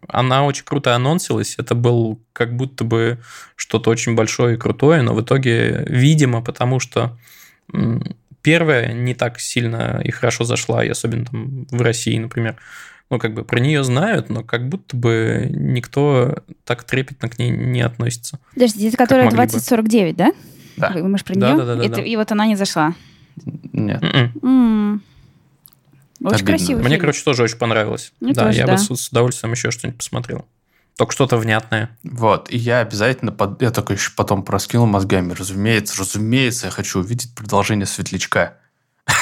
Она очень круто анонсилась. Это был как будто бы что-то очень большое и крутое, но в итоге, видимо, потому что первая не так сильно и хорошо зашла, и особенно там в России, например. Ну, как бы про нее знают, но как будто бы никто так трепетно к ней не относится. Подожди, это которая 2049, да? Да. Мы же про да, нее? Да, да, да, это, да. И вот она не зашла. Нет. М-м. Очень Обидно. красивый Мне, фильм. короче, тоже очень понравилось. Мне да, тоже, я да. бы с, с удовольствием еще что-нибудь посмотрел. Только что-то внятное. Вот, и я обязательно, под... я только еще потом проскинул мозгами, разумеется, разумеется, я хочу увидеть продолжение Светлячка.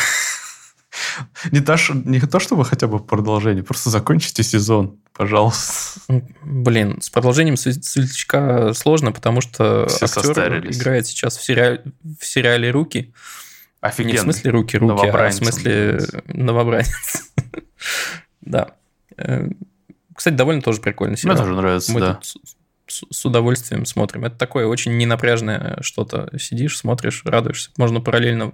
Не то, что- не то, чтобы хотя бы продолжение, просто закончите сезон, пожалуйста. Блин, с продолжением Све- Светлячка сложно, потому что Все актер состарились. играет сейчас в сериале, в сериале «Руки». Не в Офигенно. смысле руки, руки, а в смысле новобранец. Да. Э, Кстати, довольно тоже прикольный Мне сериал. тоже нравится, Мы да. тут с- удовольствием смотрим. Это такое очень ненапряжное что-то. Сидишь, смотришь, радуешься. Можно параллельно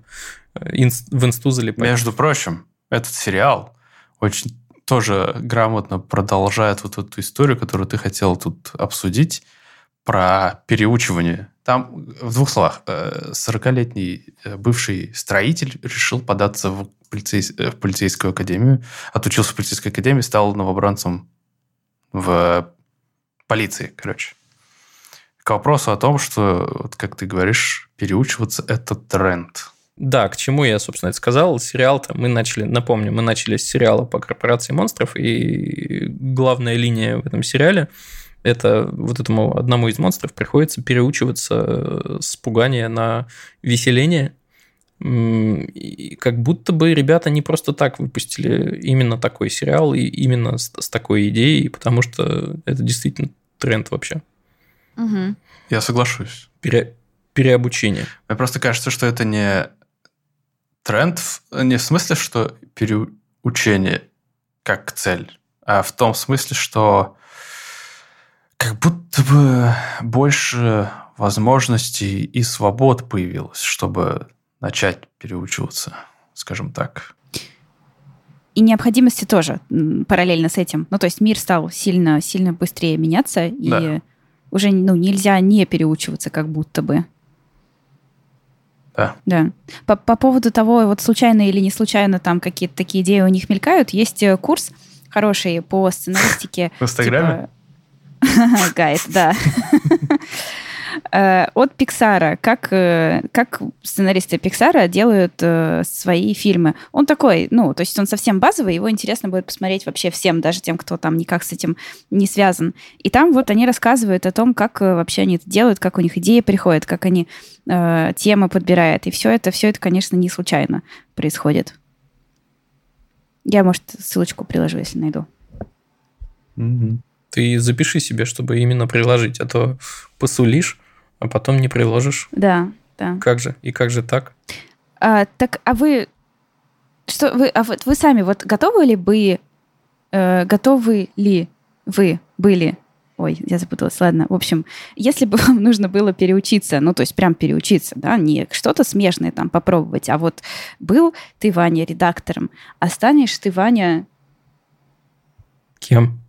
э, в инсту залипать. Между прочим, этот сериал очень тоже грамотно продолжает вот эту историю, которую ты хотел тут обсудить, про переучивание. Там, в двух словах, э, 40-летний э, бывший строитель решил податься в, полицейс- э, в полицейскую академию, отучился в полицейской академии, стал новобранцем в полиции, короче. К вопросу о том, что, вот как ты говоришь, переучиваться – это тренд. Да, к чему я, собственно, это сказал. Сериал-то мы начали, напомню, мы начали с сериала по корпорации монстров, и главная линия в этом сериале это вот этому одному из монстров приходится переучиваться э, с пугания на веселение. И как будто бы ребята не просто так выпустили именно такой сериал и именно с, с такой идеей, потому что это действительно тренд вообще. Мгм. Я соглашусь. Пере- переобучение. Мне просто кажется, что это не тренд, в- не в смысле, что переучение как цель, а в том смысле, что как будто бы больше возможностей и свобод появилось, чтобы начать переучиваться, скажем так. И необходимости тоже параллельно с этим. Ну, то есть мир стал сильно, сильно быстрее меняться, и Да. уже ну, нельзя не переучиваться, как будто бы. Да. Да. По, по поводу того, вот случайно или не случайно там какие-то такие идеи у них мелькают, есть э, курс хороший по сценаристике. В Инстаграме? типа- Гайд, да. Э, От Пиксара. Как, э, как сценаристы Пиксара делают э, свои фильмы. Он такой, ну, то есть он совсем базовый, его интересно будет посмотреть вообще всем, даже тем, кто там никак с этим не связан. И там вот они рассказывают о том, как вообще они это делают, как у них идеи приходят, как они э, темы подбирают. И все это, все это, конечно, не случайно происходит. Я, может, ссылочку приложу, если найду. Мгм. Ты запиши себе, чтобы именно приложить, а то посулишь, а потом не приложишь. Да, да. Как же? И как же так? А, так, а вы что вы, а вот вы сами вот готовы ли бы, э, готовы ли вы были? Ой, я запуталась. Ладно. В общем, если бы вам нужно было переучиться, ну то есть прям переучиться, да, не что-то смежное там попробовать, а вот был ты Ваня редактором, а станешь ты Ваня, Кем?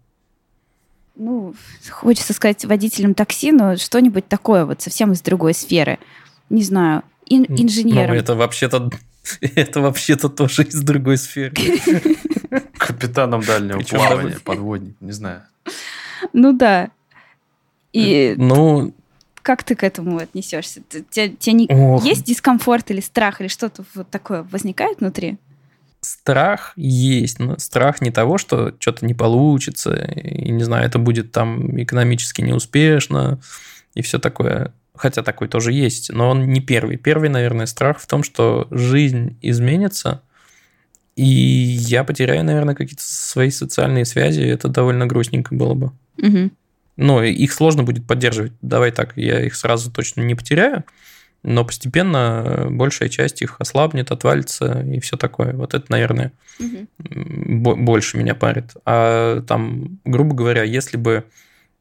Ну хочется сказать водителем такси, но что-нибудь такое вот совсем из другой сферы, не знаю, ин- Ну, инженером. это вообще-то это вообще-то тоже из другой сферы. Капитаном дальнего Причем плавания, подводник, не знаю. Ну да. И Ну, как ты к этому отнесешься? Тебе, тебе не- есть дискомфорт или страх, или что-то вот такое возникает внутри? Страх есть, но страх не того, что что-то не получится, и, не знаю, это будет там экономически неуспешно, и все такое. Хотя такой тоже есть, но он не первый. Первый, наверное, страх в том, что жизнь изменится, и я потеряю, наверное, какие-то свои социальные связи, это довольно грустненько было бы. Мгм. Но их сложно будет поддерживать. Давай так, я их сразу точно не потеряю, но постепенно большая часть их ослабнет, отвалится и все такое. Вот это, наверное, бо- больше меня парит. А там, грубо говоря, если бы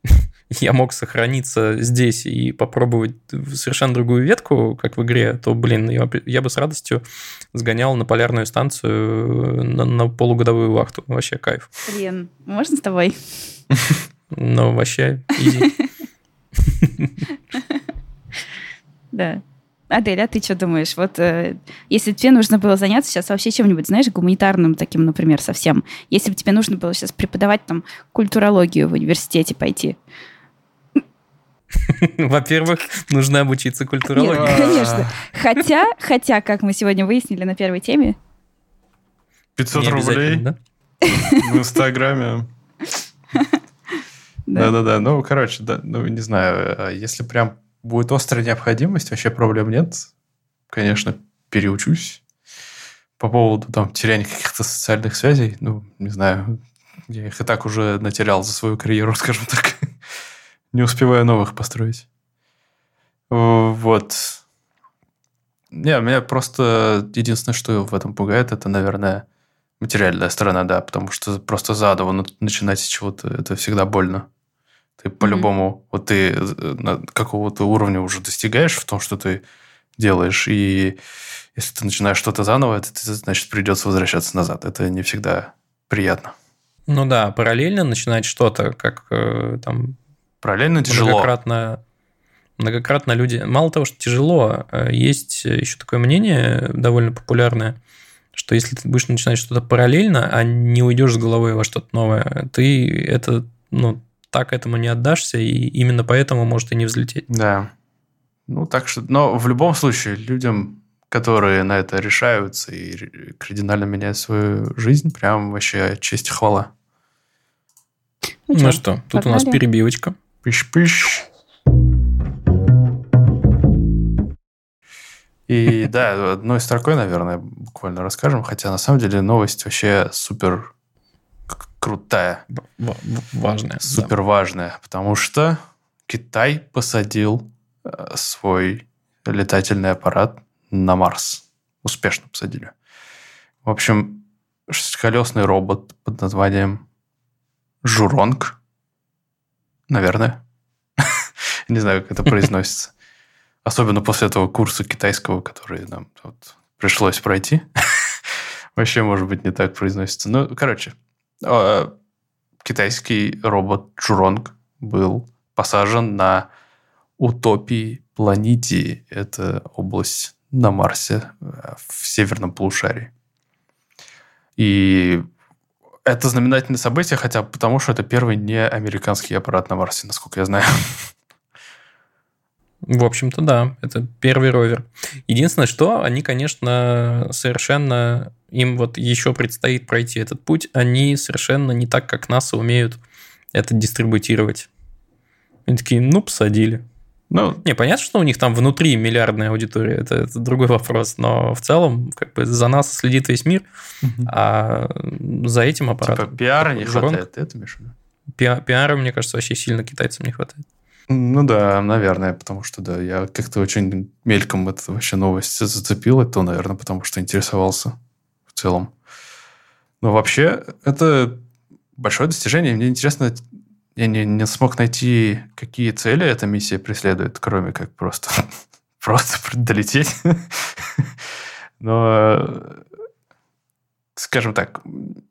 я мог сохраниться здесь и попробовать совершенно другую ветку, как в игре, то, блин, я, бы- я бы с радостью сгонял на полярную станцию на, на полугодовую вахту. Вообще кайф. Блин, можно с тобой? Но вообще изи. Да. Адель, а ты что думаешь? Вот э, если тебе нужно было заняться сейчас вообще чем-нибудь, знаешь, гуманитарным таким, например, совсем, если бы тебе нужно было сейчас преподавать там культурологию в университете пойти, во-первых, нужно обучиться культурологии. Конечно. Хотя, хотя, как мы сегодня выяснили на первой теме... 500 рублей в Инстаграме. Да-да-да. Ну, короче, да, ну, не знаю, а если прям будет острая необходимость, вообще проблем нет. Конечно, переучусь. По поводу там теряния каких-то социальных связей, ну, не знаю, я их и так уже натерял за свою карьеру, скажем так. не успеваю новых построить. Вот. Не, меня просто единственное, что в этом пугает, это, наверное, материальная сторона, да, потому что просто заново начинать с чего-то, это всегда больно. Ты по-любому, mm-hmm. вот ты э, какого-то уровня уже достигаешь в том, что ты делаешь, и если ты начинаешь что-то заново, это значит придется возвращаться назад. Это не всегда приятно. Ну да, параллельно начинать что-то, как э, там... Параллельно тяжело. Многократно, многократно люди... Мало того, что тяжело, э, есть еще такое мнение довольно популярное, что если ты будешь начинать что-то параллельно, а не уйдешь с головой во что-то новое, ты это, ну, так этому не отдашься, и именно поэтому может и не взлететь. Да. Ну, так что... Но в любом случае, людям, которые на это решаются и кардинально меняют свою жизнь, прям вообще честь и хвала. Ну, ну что, тут погнали. у нас перебивочка. Пыш-пыш. И да, одной строкой, наверное, буквально расскажем, хотя на самом деле новость вообще супер крутая. Важная. Супер да. важная, потому что Китай посадил э, свой летательный аппарат на Марс. Успешно посадили. В общем, колесный робот под названием Журонг. Наверное. Не знаю, как это произносится. Особенно после этого курса китайского, который нам вот пришлось пройти. Вообще, может быть, не так произносится. Ну, короче, а, китайский робот Чуронг был посажен на Утопии планете. Это область на Марсе э, в северном полушарии. И это знаменательное событие, хотя потому, что это первый не американский аппарат на Марсе, насколько я знаю. В общем-то, да, это первый ровер. Единственное, что они, конечно, совершенно им вот еще предстоит пройти этот путь, они совершенно не так, как НАСА умеют это дистрибутировать. Они такие, ну, посадили. Ну, не, понятно, что у них там внутри миллиардная аудитория, это, это другой вопрос, но в целом, как бы за нас следит весь мир, а за этим аппаратом... Типа пиара не хватает, это Миша? Пиара, мне кажется, вообще сильно китайцам не хватает. Ну да, наверное, потому что да, я как-то очень мельком эту вообще новость зацепил, это, наверное, потому что интересовался в целом. Но вообще, это большое достижение. Мне интересно, я не, не смог найти, какие цели эта миссия преследует, кроме как просто, просто долететь. Но, скажем так,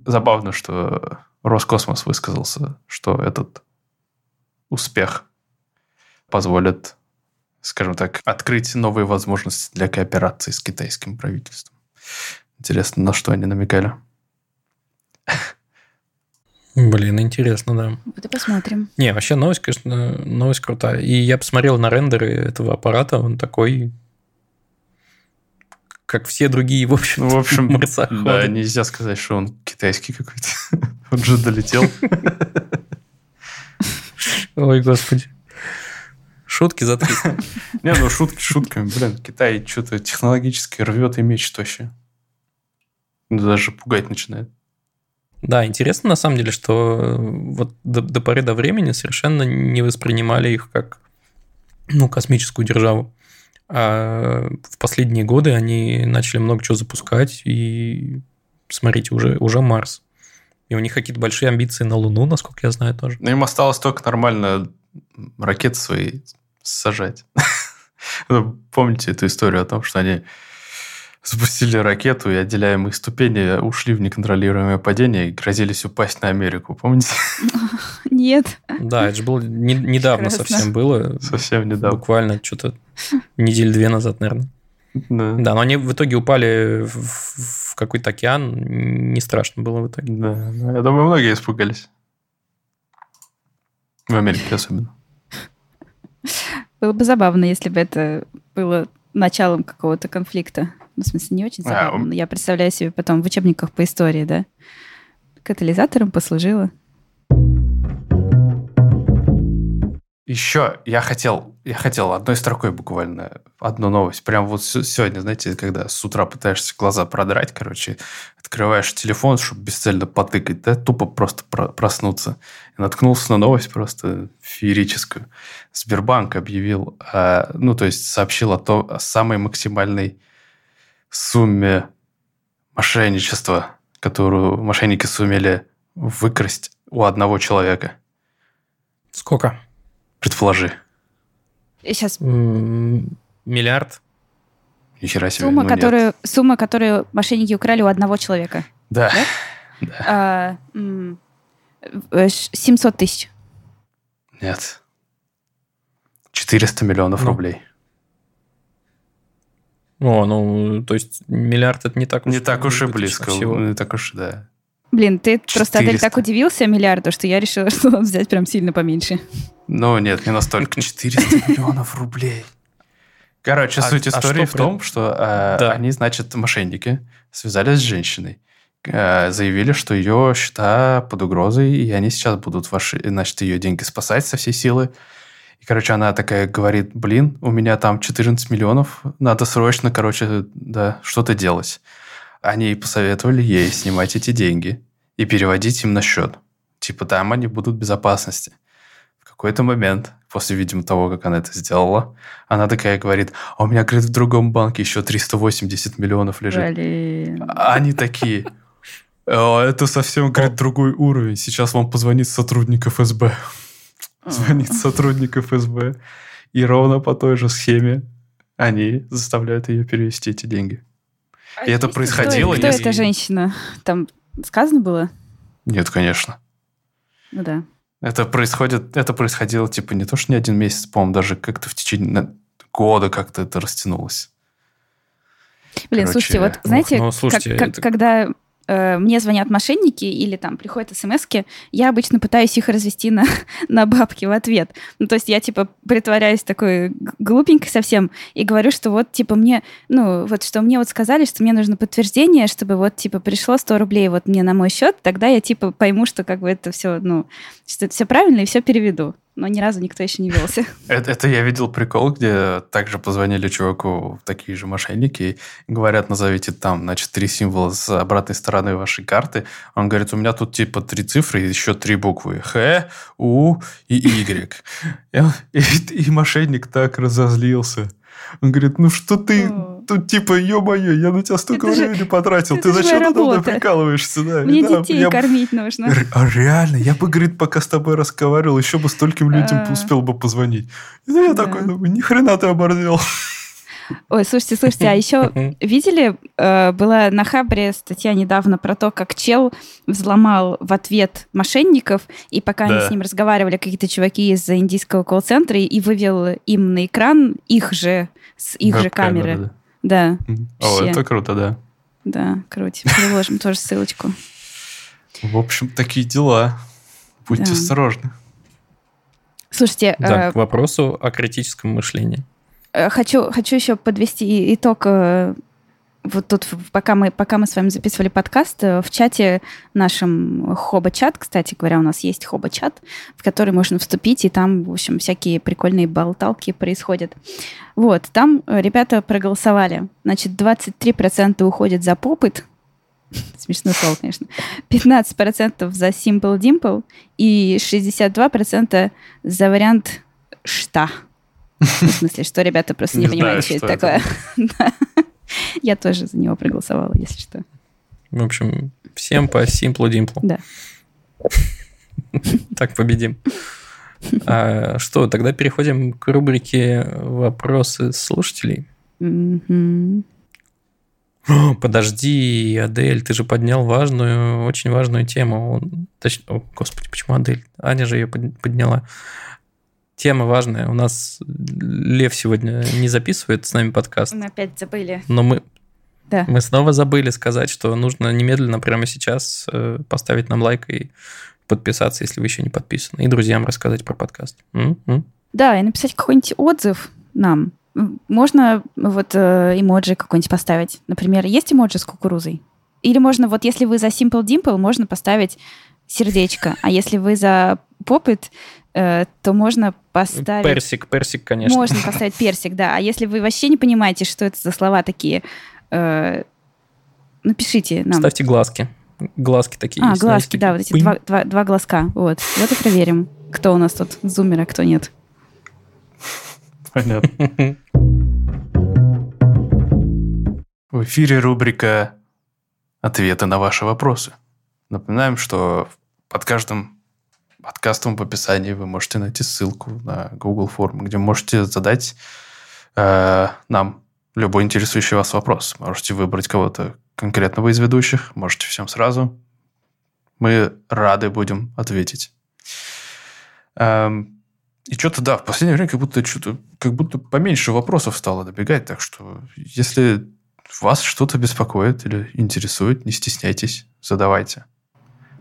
забавно, что Роскосмос высказался, что этот успех позволит, скажем так, открыть новые возможности для кооперации с китайским правительством. Интересно, на что они намекали? Блин, интересно, да. Вот и посмотрим. Не, вообще новость, конечно, новость крутая. И я посмотрел на рендеры этого аппарата, он такой, как все другие, в общем, ну, в общем, марсоходы. Да, нельзя сказать, что он китайский какой-то. Он же долетел. Ой, господи. Шутки за 300. Не, ну шутки шутками. Блин, Китай что-то технологически рвет и мечет вообще. Даже пугать начинает. Да, интересно на самом деле, что э, вот до, до поры до времени совершенно не воспринимали их как ну, космическую державу. А в последние годы они начали много чего запускать, и смотрите, уже, уже Марс. И у них какие-то большие амбиции на Луну, насколько я знаю, тоже. Но им осталось только нормально ракеты свои сажать. Ну, помните эту историю о том, что они запустили ракету и отделяемые ступени ушли в неконтролируемое падение и грозились упасть на Америку, помните? Нет. Да, это же было не, недавно Прекрасно. совсем было. Совсем недавно. Буквально что-то недель две назад, наверное. Да. да, но они в итоге упали в, в какой-то океан. Не страшно было в итоге. Да, я думаю, многие испугались. В Америке особенно. Было бы забавно, если бы это было началом какого-то конфликта. Ну, в смысле, не очень забавно. А, но я представляю себе потом в учебниках по истории, да? Катализатором послужило. Еще я хотел, я хотел одной строкой буквально одну новость. Прям вот сегодня, знаете, когда с утра пытаешься глаза продрать, короче, открываешь телефон, чтобы бесцельно потыкать, да, тупо просто проснуться. И наткнулся на новость просто феерическую. Сбербанк объявил, а, ну, то есть сообщил о, том, о самой максимальной сумме мошенничества, которую мошенники сумели выкрасть у одного человека. Сколько? Предположи. Сейчас. Миллиард? Ни хера себе. Сумма, ну, которую, сумма, которую мошенники украли у одного человека. Да. да? А, 700 э, тысяч. Нет. 400 миллионов ну. рублей. О, ну, то есть миллиард это не так уж... Не так уж и близко. Всего. Не так уж, да. Блин, ты 400. просто, Адель, так удивился миллиарду, что я решила, что надо взять прям сильно поменьше. Ну, нет, не настолько. 400 миллионов рублей. Короче, а, суть а истории в том, что э, да. они, значит, мошенники, связались с женщиной, э, заявили, что ее счета под угрозой, и они сейчас будут ваши, значит, ее деньги спасать со всей силы. И, короче, она такая говорит, блин, у меня там 14 миллионов, надо срочно, короче, да, что-то делать. Они посоветовали ей снимать эти деньги и переводить им на счет. Типа там они будут в безопасности. В какой-то момент, после, видимо, того, как она это сделала, она такая говорит, а у меня, говорит, в другом банке еще 380 миллионов лежит. Блин. Они такие, это совсем, говорит, другой уровень. Сейчас вам позвонит сотрудник ФСБ. Звонит сотрудник ФСБ. И ровно по той же схеме они заставляют ее перевести эти деньги. А и это происходило... Кто, кто если... эта женщина? Там сказано было? Нет, конечно. Ну да. Это происходит, это происходило типа не то, что не один месяц, по-моему, даже как-то в течение года как-то это растянулось. Блин, Короче, слушайте, вот знаете, ну, слушайте, как, это... когда э, мне звонят мошенники или там приходят смс я обычно пытаюсь их развести на, на бабки в ответ. Ну, то есть я, типа, притворяюсь такой глупенькой совсем и говорю, что вот, типа, мне, ну, вот, что мне вот сказали, что мне нужно подтверждение, чтобы вот, типа, пришло 100 рублей вот мне на мой счет, тогда я, типа, пойму, что как бы это все, ну, что это все правильно и все переведу но ни разу никто еще не велся. Это, это я видел прикол, где также позвонили чуваку такие же мошенники и говорят, назовите там, значит, три символа с обратной стороны вашей карты. Он говорит, у меня тут типа три цифры и еще три буквы. Х, У и Y. И, и, и мошенник так разозлился. Он говорит, ну что ты, тут типа, ё-моё, я на тебя столько это времени же, потратил, ты зачем надо мной прикалываешься? Да, Мне да, детей я... кормить нужно. А реально, я бы, говорит, пока с тобой разговаривал, еще бы стольким людям а. успел бы позвонить. И я такой думаю, ни хрена ты оборзел. Ой, слушайте, слушайте, а еще видели, э, была на Хабре статья недавно про то, как чел взломал в ответ мошенников, и пока да. они с ним разговаривали, какие-то чуваки из индийского колл-центра, и вывел им на экран их же, с их же камеры. Да. О, это круто, да. Да, круто. Приложим тоже ссылочку. В общем, такие дела. Будьте да. осторожны. Слушайте... Да, э, к вопросу о критическом мышлении. Э, хочу, хочу еще подвести итог э, вот тут, пока мы, пока мы с вами записывали подкаст, э, в чате нашем Хоба-чат, кстати говоря, у нас есть Хоба-чат, в который можно вступить, и там, в общем, всякие прикольные болталки происходят. Вот, там ребята проголосовали. Значит, 23% уходят за попыт, смешно слово, конечно, 15% за Simple Dimple и 62% за вариант «что». В смысле, что ребята просто не, понимают, что это такое. Я тоже за него проголосовала, если что. В общем, всем по Dimple. Да. Так победим. А, что, тогда переходим к рубрике «Вопросы слушателей». Подожди, Адель, ты же поднял важную, очень важную тему. Точнее, о, господи, почему Адель? Аня же ее подняла. Тема важная. У нас Лев сегодня не записывает с нами подкаст. Мы опять забыли. Но мы, да. мы снова забыли сказать, что нужно немедленно прямо сейчас э, поставить нам лайк и подписаться, если вы еще не подписаны, и друзьям рассказать про подкаст. М-м. Да, и написать какой-нибудь отзыв нам можно вот э, эмоджи какой-нибудь поставить. Например, есть эмоджи с кукурузой? Или можно, вот если вы за Simple Dimple, можно поставить сердечко. А если вы за Popit, то можно поставить... Персик, персик, конечно. Можно поставить персик, да. А если вы вообще не понимаете, что это за слова такие, э, напишите нам. Ставьте глазки. Глазки такие А, есть, глазки, да, вот эти два, два, два глазка. Вот. Вот и проверим, кто у нас тут зумер, а кто нет. Понятно. В эфире рубрика «Ответы на ваши вопросы». Напоминаем, что под каждым подкастом в описании вы можете найти ссылку на Google форму, где можете задать э, нам любой интересующий вас вопрос. Можете выбрать кого-то конкретного из ведущих, можете всем сразу. Мы рады будем ответить. Эм, и что-то, да, в последнее время как будто, что-то, как будто поменьше вопросов стало добегать. Так что, если вас что-то беспокоит или интересует, не стесняйтесь, задавайте.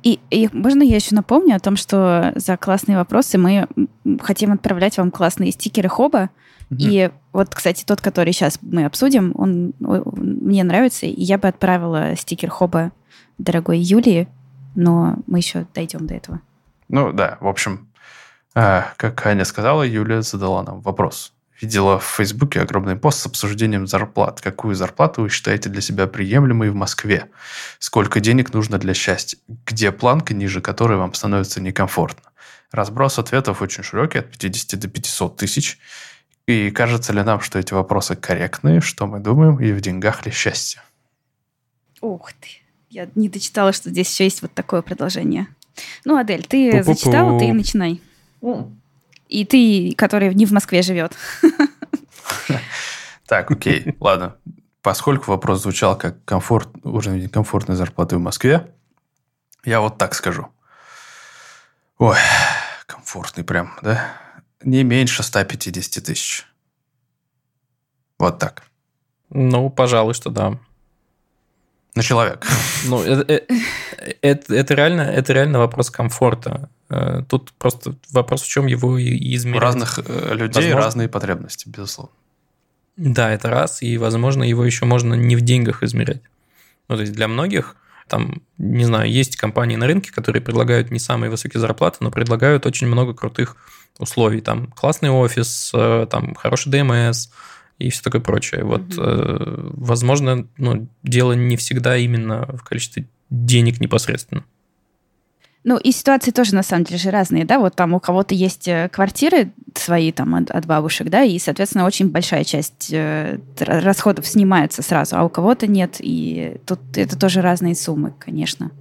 И, и можно я еще напомню о том, что за классные вопросы мы хотим отправлять вам классные стикеры Хоба. Mm-hmm. И вот, кстати, тот, который сейчас мы обсудим, он, он мне нравится, и я бы отправила стикер Хоба дорогой Юлии, но мы еще дойдем до этого. Ну да, в общем, а, как Аня сказала, Юлия задала нам вопрос. Видела в Фейсбуке огромный пост с обсуждением зарплат. Какую зарплату вы считаете для себя приемлемой в Москве? Сколько денег нужно для счастья? Где планка, ниже которой вам становится некомфортно? Разброс ответов очень широкий, от 50 до 500 тысяч. И кажется ли нам, что эти вопросы корректные, что мы думаем, и в деньгах ли счастье? Ух ты, я не дочитала, что здесь еще есть вот такое предложение. Ну, Адель, ты Пу-пу-пу. зачитала, ты начинай. И ты, который не в Москве живет. Так, окей, ладно. Поскольку вопрос звучал как комфорт, уровень комфортной зарплаты в Москве, я вот так скажу. Ой, комфортный прям, да? Не меньше 150 тысяч. Вот так. Ну, пожалуй, что да. На человека. Ну, это, это, это, это, реально, это реально вопрос комфорта. Э, тут просто вопрос, в чем его и измерять. У разных э, людей возможно, разные потребности, безусловно. Да, это раз, и, возможно, его еще можно не в деньгах измерять. Ну, то есть для многих, там, не знаю, есть компании на рынке, которые предлагают не самые высокие зарплаты, но предлагают очень много крутых условий. Там классный офис, э, там хороший ДМС и все такое прочее. Вот, mm-hmm. возможно, ну, дело не всегда именно в количестве денег непосредственно. Ну, и ситуации тоже, на самом деле, же разные, да, вот там у кого-то есть э, квартиры свои там от, от бабушек, да, и, соответственно, очень большая часть э, расходов снимается сразу, а у кого-то нет, и тут это тоже разные суммы, конечно.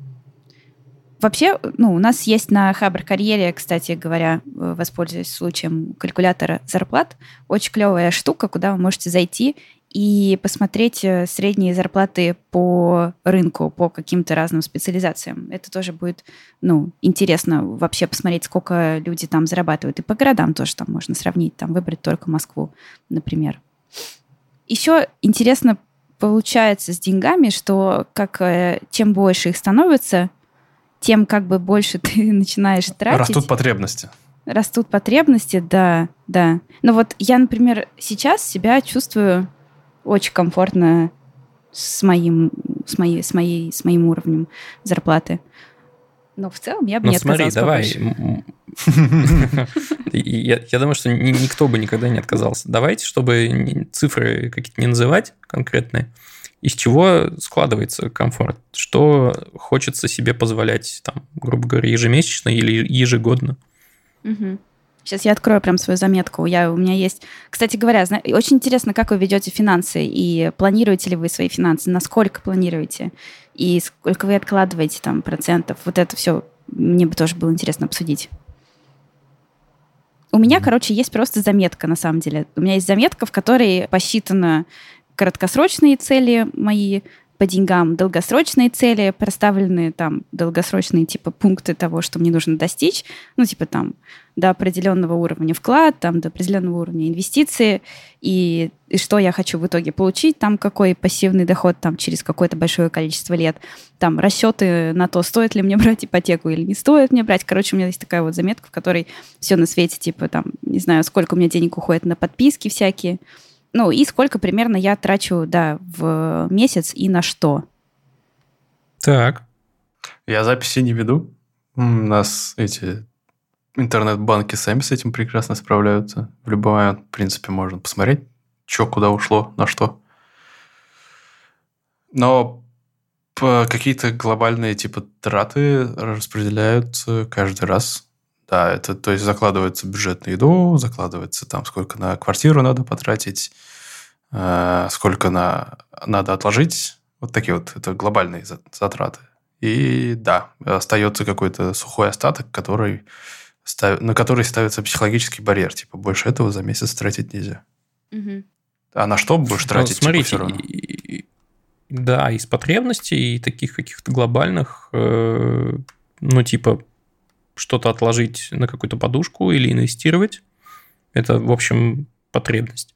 Вообще, ну, у нас есть на Хабр карьере, кстати говоря, э, воспользуясь случаем калькулятора зарплат, очень клевая штука, куда вы можете зайти и посмотреть э, средние зарплаты по рынку, по каким-то разным специализациям. Это тоже будет, ну, интересно вообще посмотреть, сколько люди там зарабатывают. И по городам тоже там можно сравнить, там выбрать только Москву, например. Еще интересно получается с деньгами, что как э, чем больше их становится, тем как бы больше ты начинаешь тратить. Растут потребности. Растут потребности, да, да. Но вот я, например, сейчас себя чувствую очень комфортно с моим, с моей, с моей, с моим уровнем зарплаты. Но в целом я бы ну, не смотри, давай. я, я думаю, что никто бы никогда не отказался. Давайте, чтобы цифры какие-то не называть конкретные, из чего складывается комфорт? Что хочется себе позволять, там, грубо говоря, ежемесячно или ежегодно? Угу. Сейчас я открою прям свою заметку. Я, у меня есть... Кстати говоря, зна... очень интересно, как вы ведете финансы и планируете ли вы свои финансы, насколько планируете и сколько вы откладываете там процентов. Вот это все мне бы тоже было интересно обсудить. У меня, короче, есть просто заметка, на самом деле. У меня есть заметка, в которой посчитано краткосрочные цели мои по деньгам, долгосрочные цели, проставленные там долгосрочные типа пункты того, что мне нужно достичь, ну типа там до определенного уровня вклад, там до определенного уровня инвестиции и, и что я хочу в итоге получить, там какой пассивный доход там через какое-то большое количество лет, там расчеты на то, стоит ли мне брать ипотеку или не стоит мне брать. Короче, у меня есть такая вот заметка, в которой все на свете, типа там, не знаю, сколько у меня денег уходит на подписки всякие, ну, и сколько примерно я трачу, да, в месяц и на что. Так. Я записи не веду. У нас эти интернет-банки сами с этим прекрасно справляются. В любой момент, в принципе, можно посмотреть, что куда ушло, на что. Но какие-то глобальные типа траты распределяются каждый раз. Да, это то есть закладывается бюджет на еду, закладывается там сколько на квартиру надо потратить, э, сколько на надо отложить. Вот такие вот это глобальные затраты. И да, остается какой-то сухой остаток, который став... на который ставится психологический барьер. Типа, больше этого за месяц тратить нельзя. Угу. А на что будешь ну, тратить? Ну, смотрите, типа, все равно? И, да, из потребностей и таких каких-то глобальных, э, ну, типа, что-то отложить на какую-то подушку или инвестировать. Это, в общем, потребность.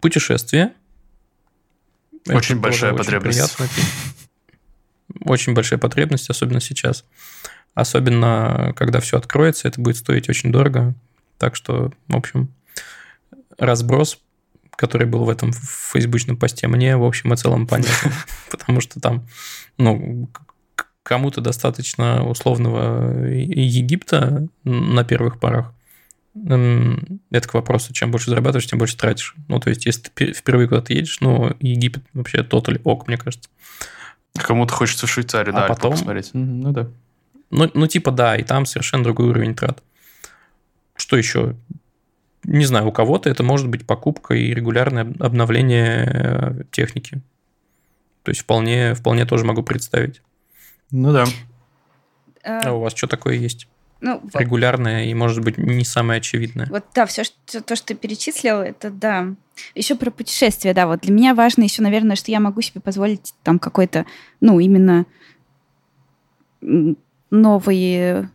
Путешествие. Очень Это большая потребность. Очень, очень большая потребность, особенно сейчас. Особенно, когда все откроется, это будет стоить очень дорого. Так что, в общем, разброс, который был в этом фейсбучном посте, мне, в общем и целом понятен. Потому что там, ну, кому-то достаточно условного Египта на первых порах. Это к вопросу, чем больше зарабатываешь, тем больше тратишь. Ну, то есть, если ты впервые куда-то едешь, ну, Египет вообще тотали ок, мне кажется. Кому-то хочется в Швейцарию, а потом... посмотреть. Ну, да. Ну, ну, типа, да, и там совершенно другой уровень трат. Что еще? Не знаю, у кого-то это может быть покупка и регулярное обновление э, техники. То есть вполне, вполне тоже могу представить. Ну да. А у вас что такое есть? Ну, Регулярное и, может быть, не самое очевидное. Вот да, все что, то, что ты перечислил, это да. Еще про путешествия, да. Вот для меня важно еще, наверное, что я могу себе позволить там какой-то, ну, именно новый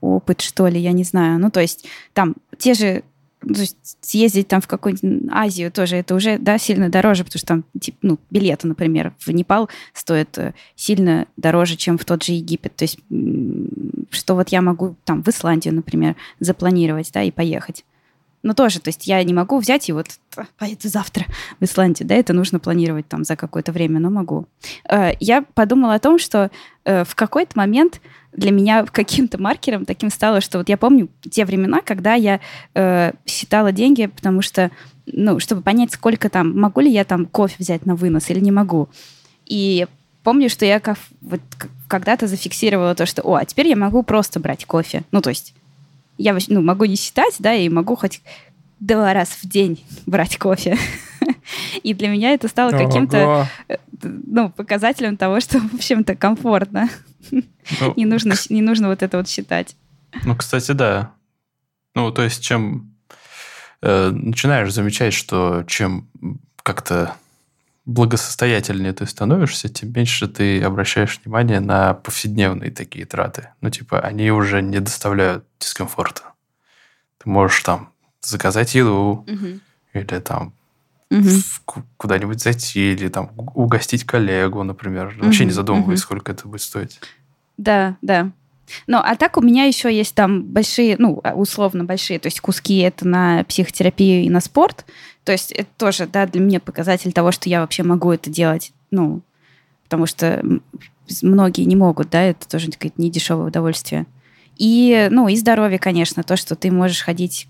опыт, что ли, я не знаю. Ну, то есть там те же то есть съездить там в какую-нибудь Азию тоже это уже да, сильно дороже, потому что там типа, ну, билеты, например, в Непал стоят э, сильно дороже, чем в тот же Египет. То есть что вот я могу там в Исландию, например, запланировать, да, и поехать. Но тоже, то есть я не могу взять и вот поеду завтра в Исландию, да, это нужно планировать там за какое-то время, но могу. Э, я подумала о том, что э, в какой-то момент для меня каким-то маркером таким стало, что вот я помню те времена, когда я э, считала деньги, потому что, ну, чтобы понять, сколько там, могу ли я там кофе взять на вынос или не могу. И помню, что я как, вот, когда-то зафиксировала то, что, о, а теперь я могу просто брать кофе. Ну, то есть я ну, могу не считать, да, и могу хоть два раза в день брать кофе. И для меня это стало каким-то э, ну, показателем того, что, в общем-то, комфортно. Ну, не, нужно, не нужно вот это вот считать. Ну, кстати, да. Ну, то есть, чем э, начинаешь замечать, что чем как-то благосостоятельнее ты становишься, тем меньше ты обращаешь внимание на повседневные такие траты. Ну, типа, они уже не доставляют дискомфорта. Ты можешь там заказать еду, угу. или там угу. куда-нибудь зайти, или там угостить коллегу, например. Угу. Вообще не задумываясь, угу. сколько это будет стоить. Да, да. Ну, а так у меня еще есть там большие, ну, условно большие, то есть куски это на психотерапию и на спорт. То есть это тоже, да, для меня показатель того, что я вообще могу это делать, ну, потому что многие не могут, да, это тоже какое-то недешевое удовольствие. И, ну, и здоровье, конечно, то, что ты можешь ходить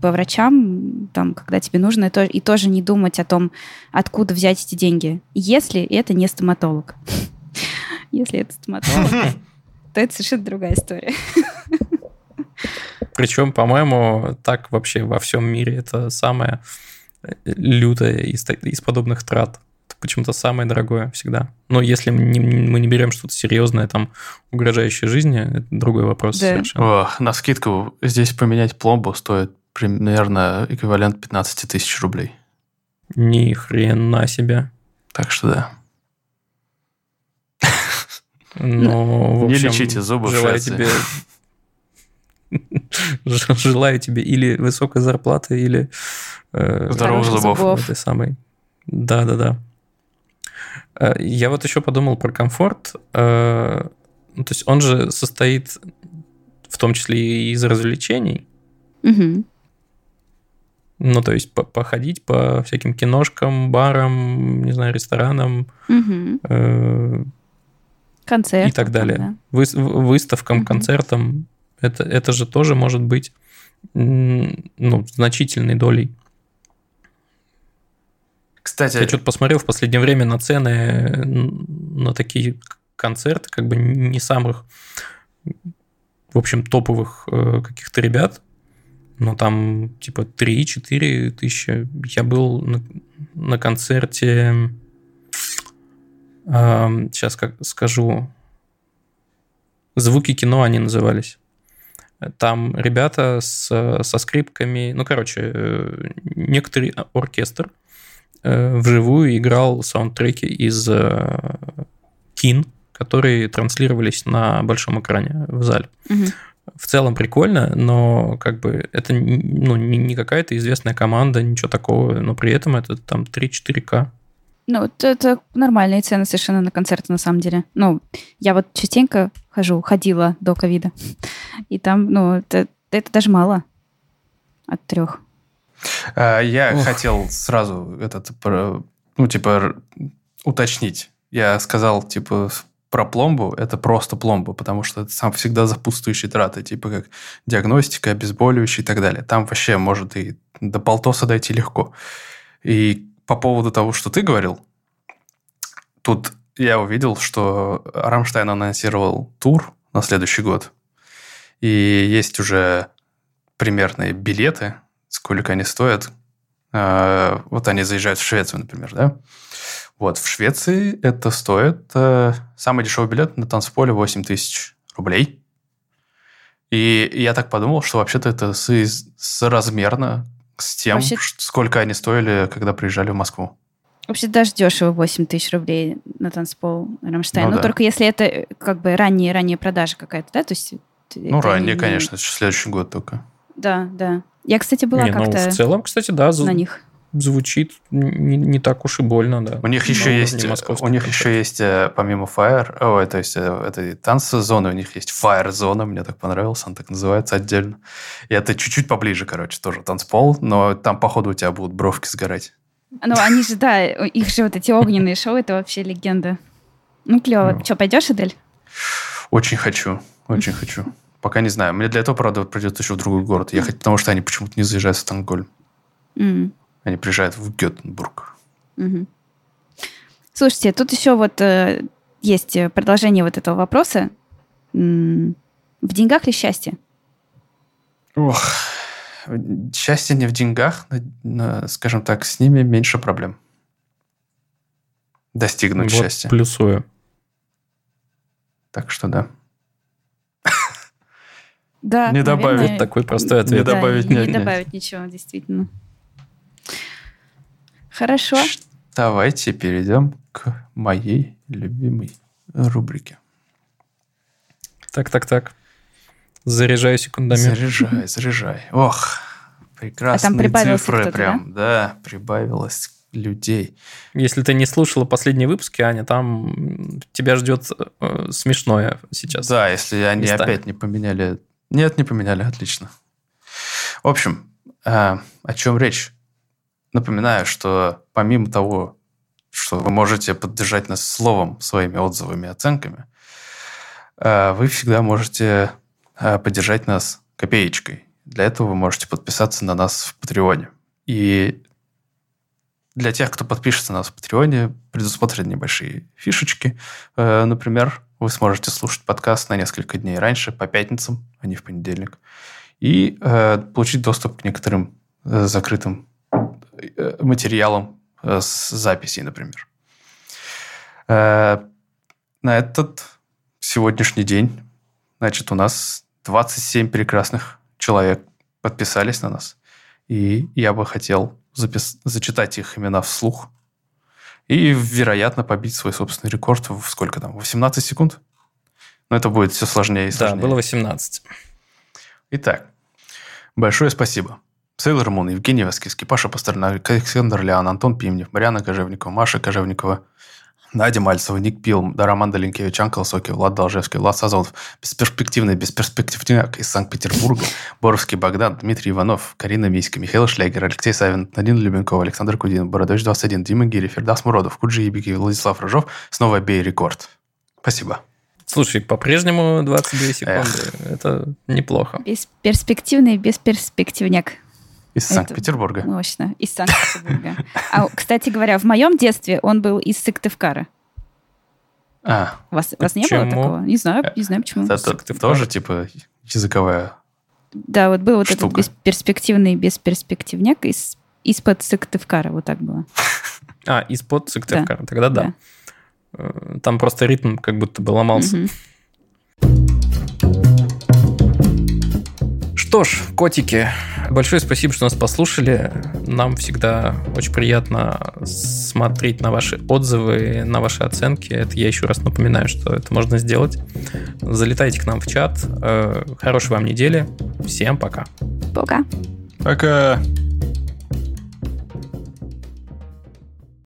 по врачам, там, когда тебе нужно, и, то, и тоже не думать о том, откуда взять эти деньги, если это не стоматолог. Если это стоматолог, то это совершенно другая история. Причем, по-моему, так вообще во всем мире это самое лютое из, из подобных трат. Это почему-то самое дорогое всегда. Но если мы не, мы не берем что-то серьезное, там, угрожающее жизни, это другой вопрос да. совершенно. О, на скидку здесь поменять пломбу стоит примерно эквивалент 15 тысяч рублей. Ни хрена себе. Так что да. Ну, в общем, Не лечите зубы желаю тебе желаю тебе или высокой зарплаты, или э, здоровых зубов. зубов. Этой самой. Да, да, да. Я вот еще подумал про комфорт. Э, ну, то есть он же состоит в том числе и из развлечений. Угу. Ну, то есть по походить по всяким киношкам, барам, не знаю, ресторанам. Угу. Э Концертам. И так далее. Да. Вы выставкам, угу. концертам. Это, это же тоже может быть ну, значительной долей. Кстати... Я что-то посмотрел в последнее время на цены на такие концерты, как бы не самых, в общем, топовых э, каких-то ребят. Но там типа 3-4 тысячи. Я был на, на концерте... Э, сейчас как скажу. Звуки кино они назывались. Там ребята с, со скрипками, ну, короче, э, некоторый оркестр э, вживую играл саундтреки из э, Кин, которые транслировались на большом экране в зале. Угу. В целом прикольно, но как бы это ну, не какая-то известная команда, ничего такого, но при этом это там 3-4К. Ну, это нормальные цены совершенно на концерты, на самом деле. Ну, я вот частенько хожу, ходила до ковида. И там, ну, это, это даже мало от трех. А, я Ох. хотел сразу этот, ну, типа, уточнить. Я сказал, типа, про пломбу, это просто пломба, потому что это сам всегда запутствующие траты, типа как диагностика, обезболивающие и так далее. Там вообще может и до полтоса дойти легко. И по поводу того, что ты говорил, тут я увидел, что Рамштайн анонсировал тур на следующий год. И есть уже примерные билеты, сколько они стоят. А, вот они заезжают в Швецию, например, да? Вот, в Швеции это стоит... Э, самый дешевый билет на танцполе 8 тысяч рублей. И я так подумал, что вообще-то это соразмерно с тем, Вообще... сколько они стоили, когда приезжали в Москву. Вообще даже дешево 8 тысяч рублей на танцпол Рамштайн. Ну, ну да. только если это э, как бы ранняя, ранняя продажа какая-то, да? То есть, ну, ранее, не... конечно, следующий год только. Да, да. Я, кстати, была ну, как-то... Ну, в целом, кстати, да. На них звучит не, не так уж и больно, да. У них еще Но есть, у них еще есть э, помимо Fire, ой, то есть э, этой танцы-зоны, у них есть Fire-зона, мне так понравилось, она так называется отдельно. И это чуть-чуть поближе, короче, тоже танцпол, но там, походу, у тебя будут бровки сгорать. Ну, они же, да, их же вот эти огненные шоу, это вообще легенда. Ну, клево. Ну. Что, пойдешь, Адель? Очень хочу, очень хочу. Пока не знаю. Мне для этого, правда, придется еще в другой город ехать, потому что они почему-то не заезжают в Стокгольм. Mm. Они приезжают в Гетенбург. Угу. Слушайте, тут еще вот э, есть продолжение вот этого вопроса. В деньгах ли счастье? Ох, счастье не в деньгах, но, скажем так, с ними меньше проблем. Достигнуть вот счастья. Плюсую. Так что да. Да, не добавить такой простой ответ. Не добавить, не, не добавить ничего, действительно. Хорошо. Давайте перейдем к моей любимой рубрике. Так, так, так. Заряжай секундомер. Заряжай, заряжай. Ох, прекрасные а там цифры прям. Да? да, прибавилось людей. Если ты не слушала последние выпуски, Аня, там тебя ждет э, смешное сейчас. Да, если они местами. опять не поменяли... Нет, не поменяли, отлично. В общем, э, о чем речь? Напоминаю, что помимо того, что вы можете поддержать нас словом, своими отзывами оценками, э, вы всегда можете э, поддержать нас копеечкой. Для этого вы можете подписаться на нас в Патреоне. И для тех, кто подпишется на нас в Патреоне, предусмотрены небольшие фишечки. Э, например, вы сможете слушать подкаст на несколько дней раньше, по пятницам, а не в понедельник, и получить доступ к некоторым закрытым Э, материалом э, с записей, например. Э, на этот сегодняшний день, значит, у нас 27 прекрасных человек подписались на нас. И я бы хотел запис... зачитать их имена вслух и, вероятно, побить свой собственный рекорд в сколько там, 18 секунд? Но это будет все сложнее и сложнее. Да, было 18. Итак, большое спасибо. Сейлор Мун, Евгений Васкивский, Паша Пастернак, Александр Лян, Антон Пимнев, Марьяна Кожевникова, Маша Кожевникова, Надя Мальцева, Ник Пил, Дараман Долинкевич, Анкл Соки, Влад Должевский, Влад Сазонов, бесперспективный бесперспективняк из Санкт-Петербурга, Боровский Богдан, Дмитрий Иванов, Карина Миська, Михаил Шлягер, Алексей Савин, Надин Любенков, Александр Кудин, Бородович 21, Дима Гири, Фердас Муродов, Куджи Ибики, Владислав Рыжов. Снова бей рекорд. Спасибо. Слушай, по-прежнему 22 секунды. Эх. Это неплохо. Бесперспективный бесперспективняк. Из Санкт-Петербурга. Мощно, из Санкт-Петербурга. А, кстати говоря, в моем детстве он был из Сыктывкара. А. Вас, вас не было такого? Не знаю, не знаю почему. Это, это тоже, типа, языковая Да, вот был вот штука. этот бесперспективный бесперспективняк из, из-под Сыктывкара, вот так было. А, из-под Сыктывкара, да. тогда да. да. Э, там просто ритм как будто бы ломался. Угу. Что ж, котики, большое спасибо, что нас послушали. Нам всегда очень приятно смотреть на ваши отзывы, на ваши оценки. Это я еще раз напоминаю, что это можно сделать. Залетайте к нам в чат. Э, хорошей вам недели. Всем пока. Пока. Пока.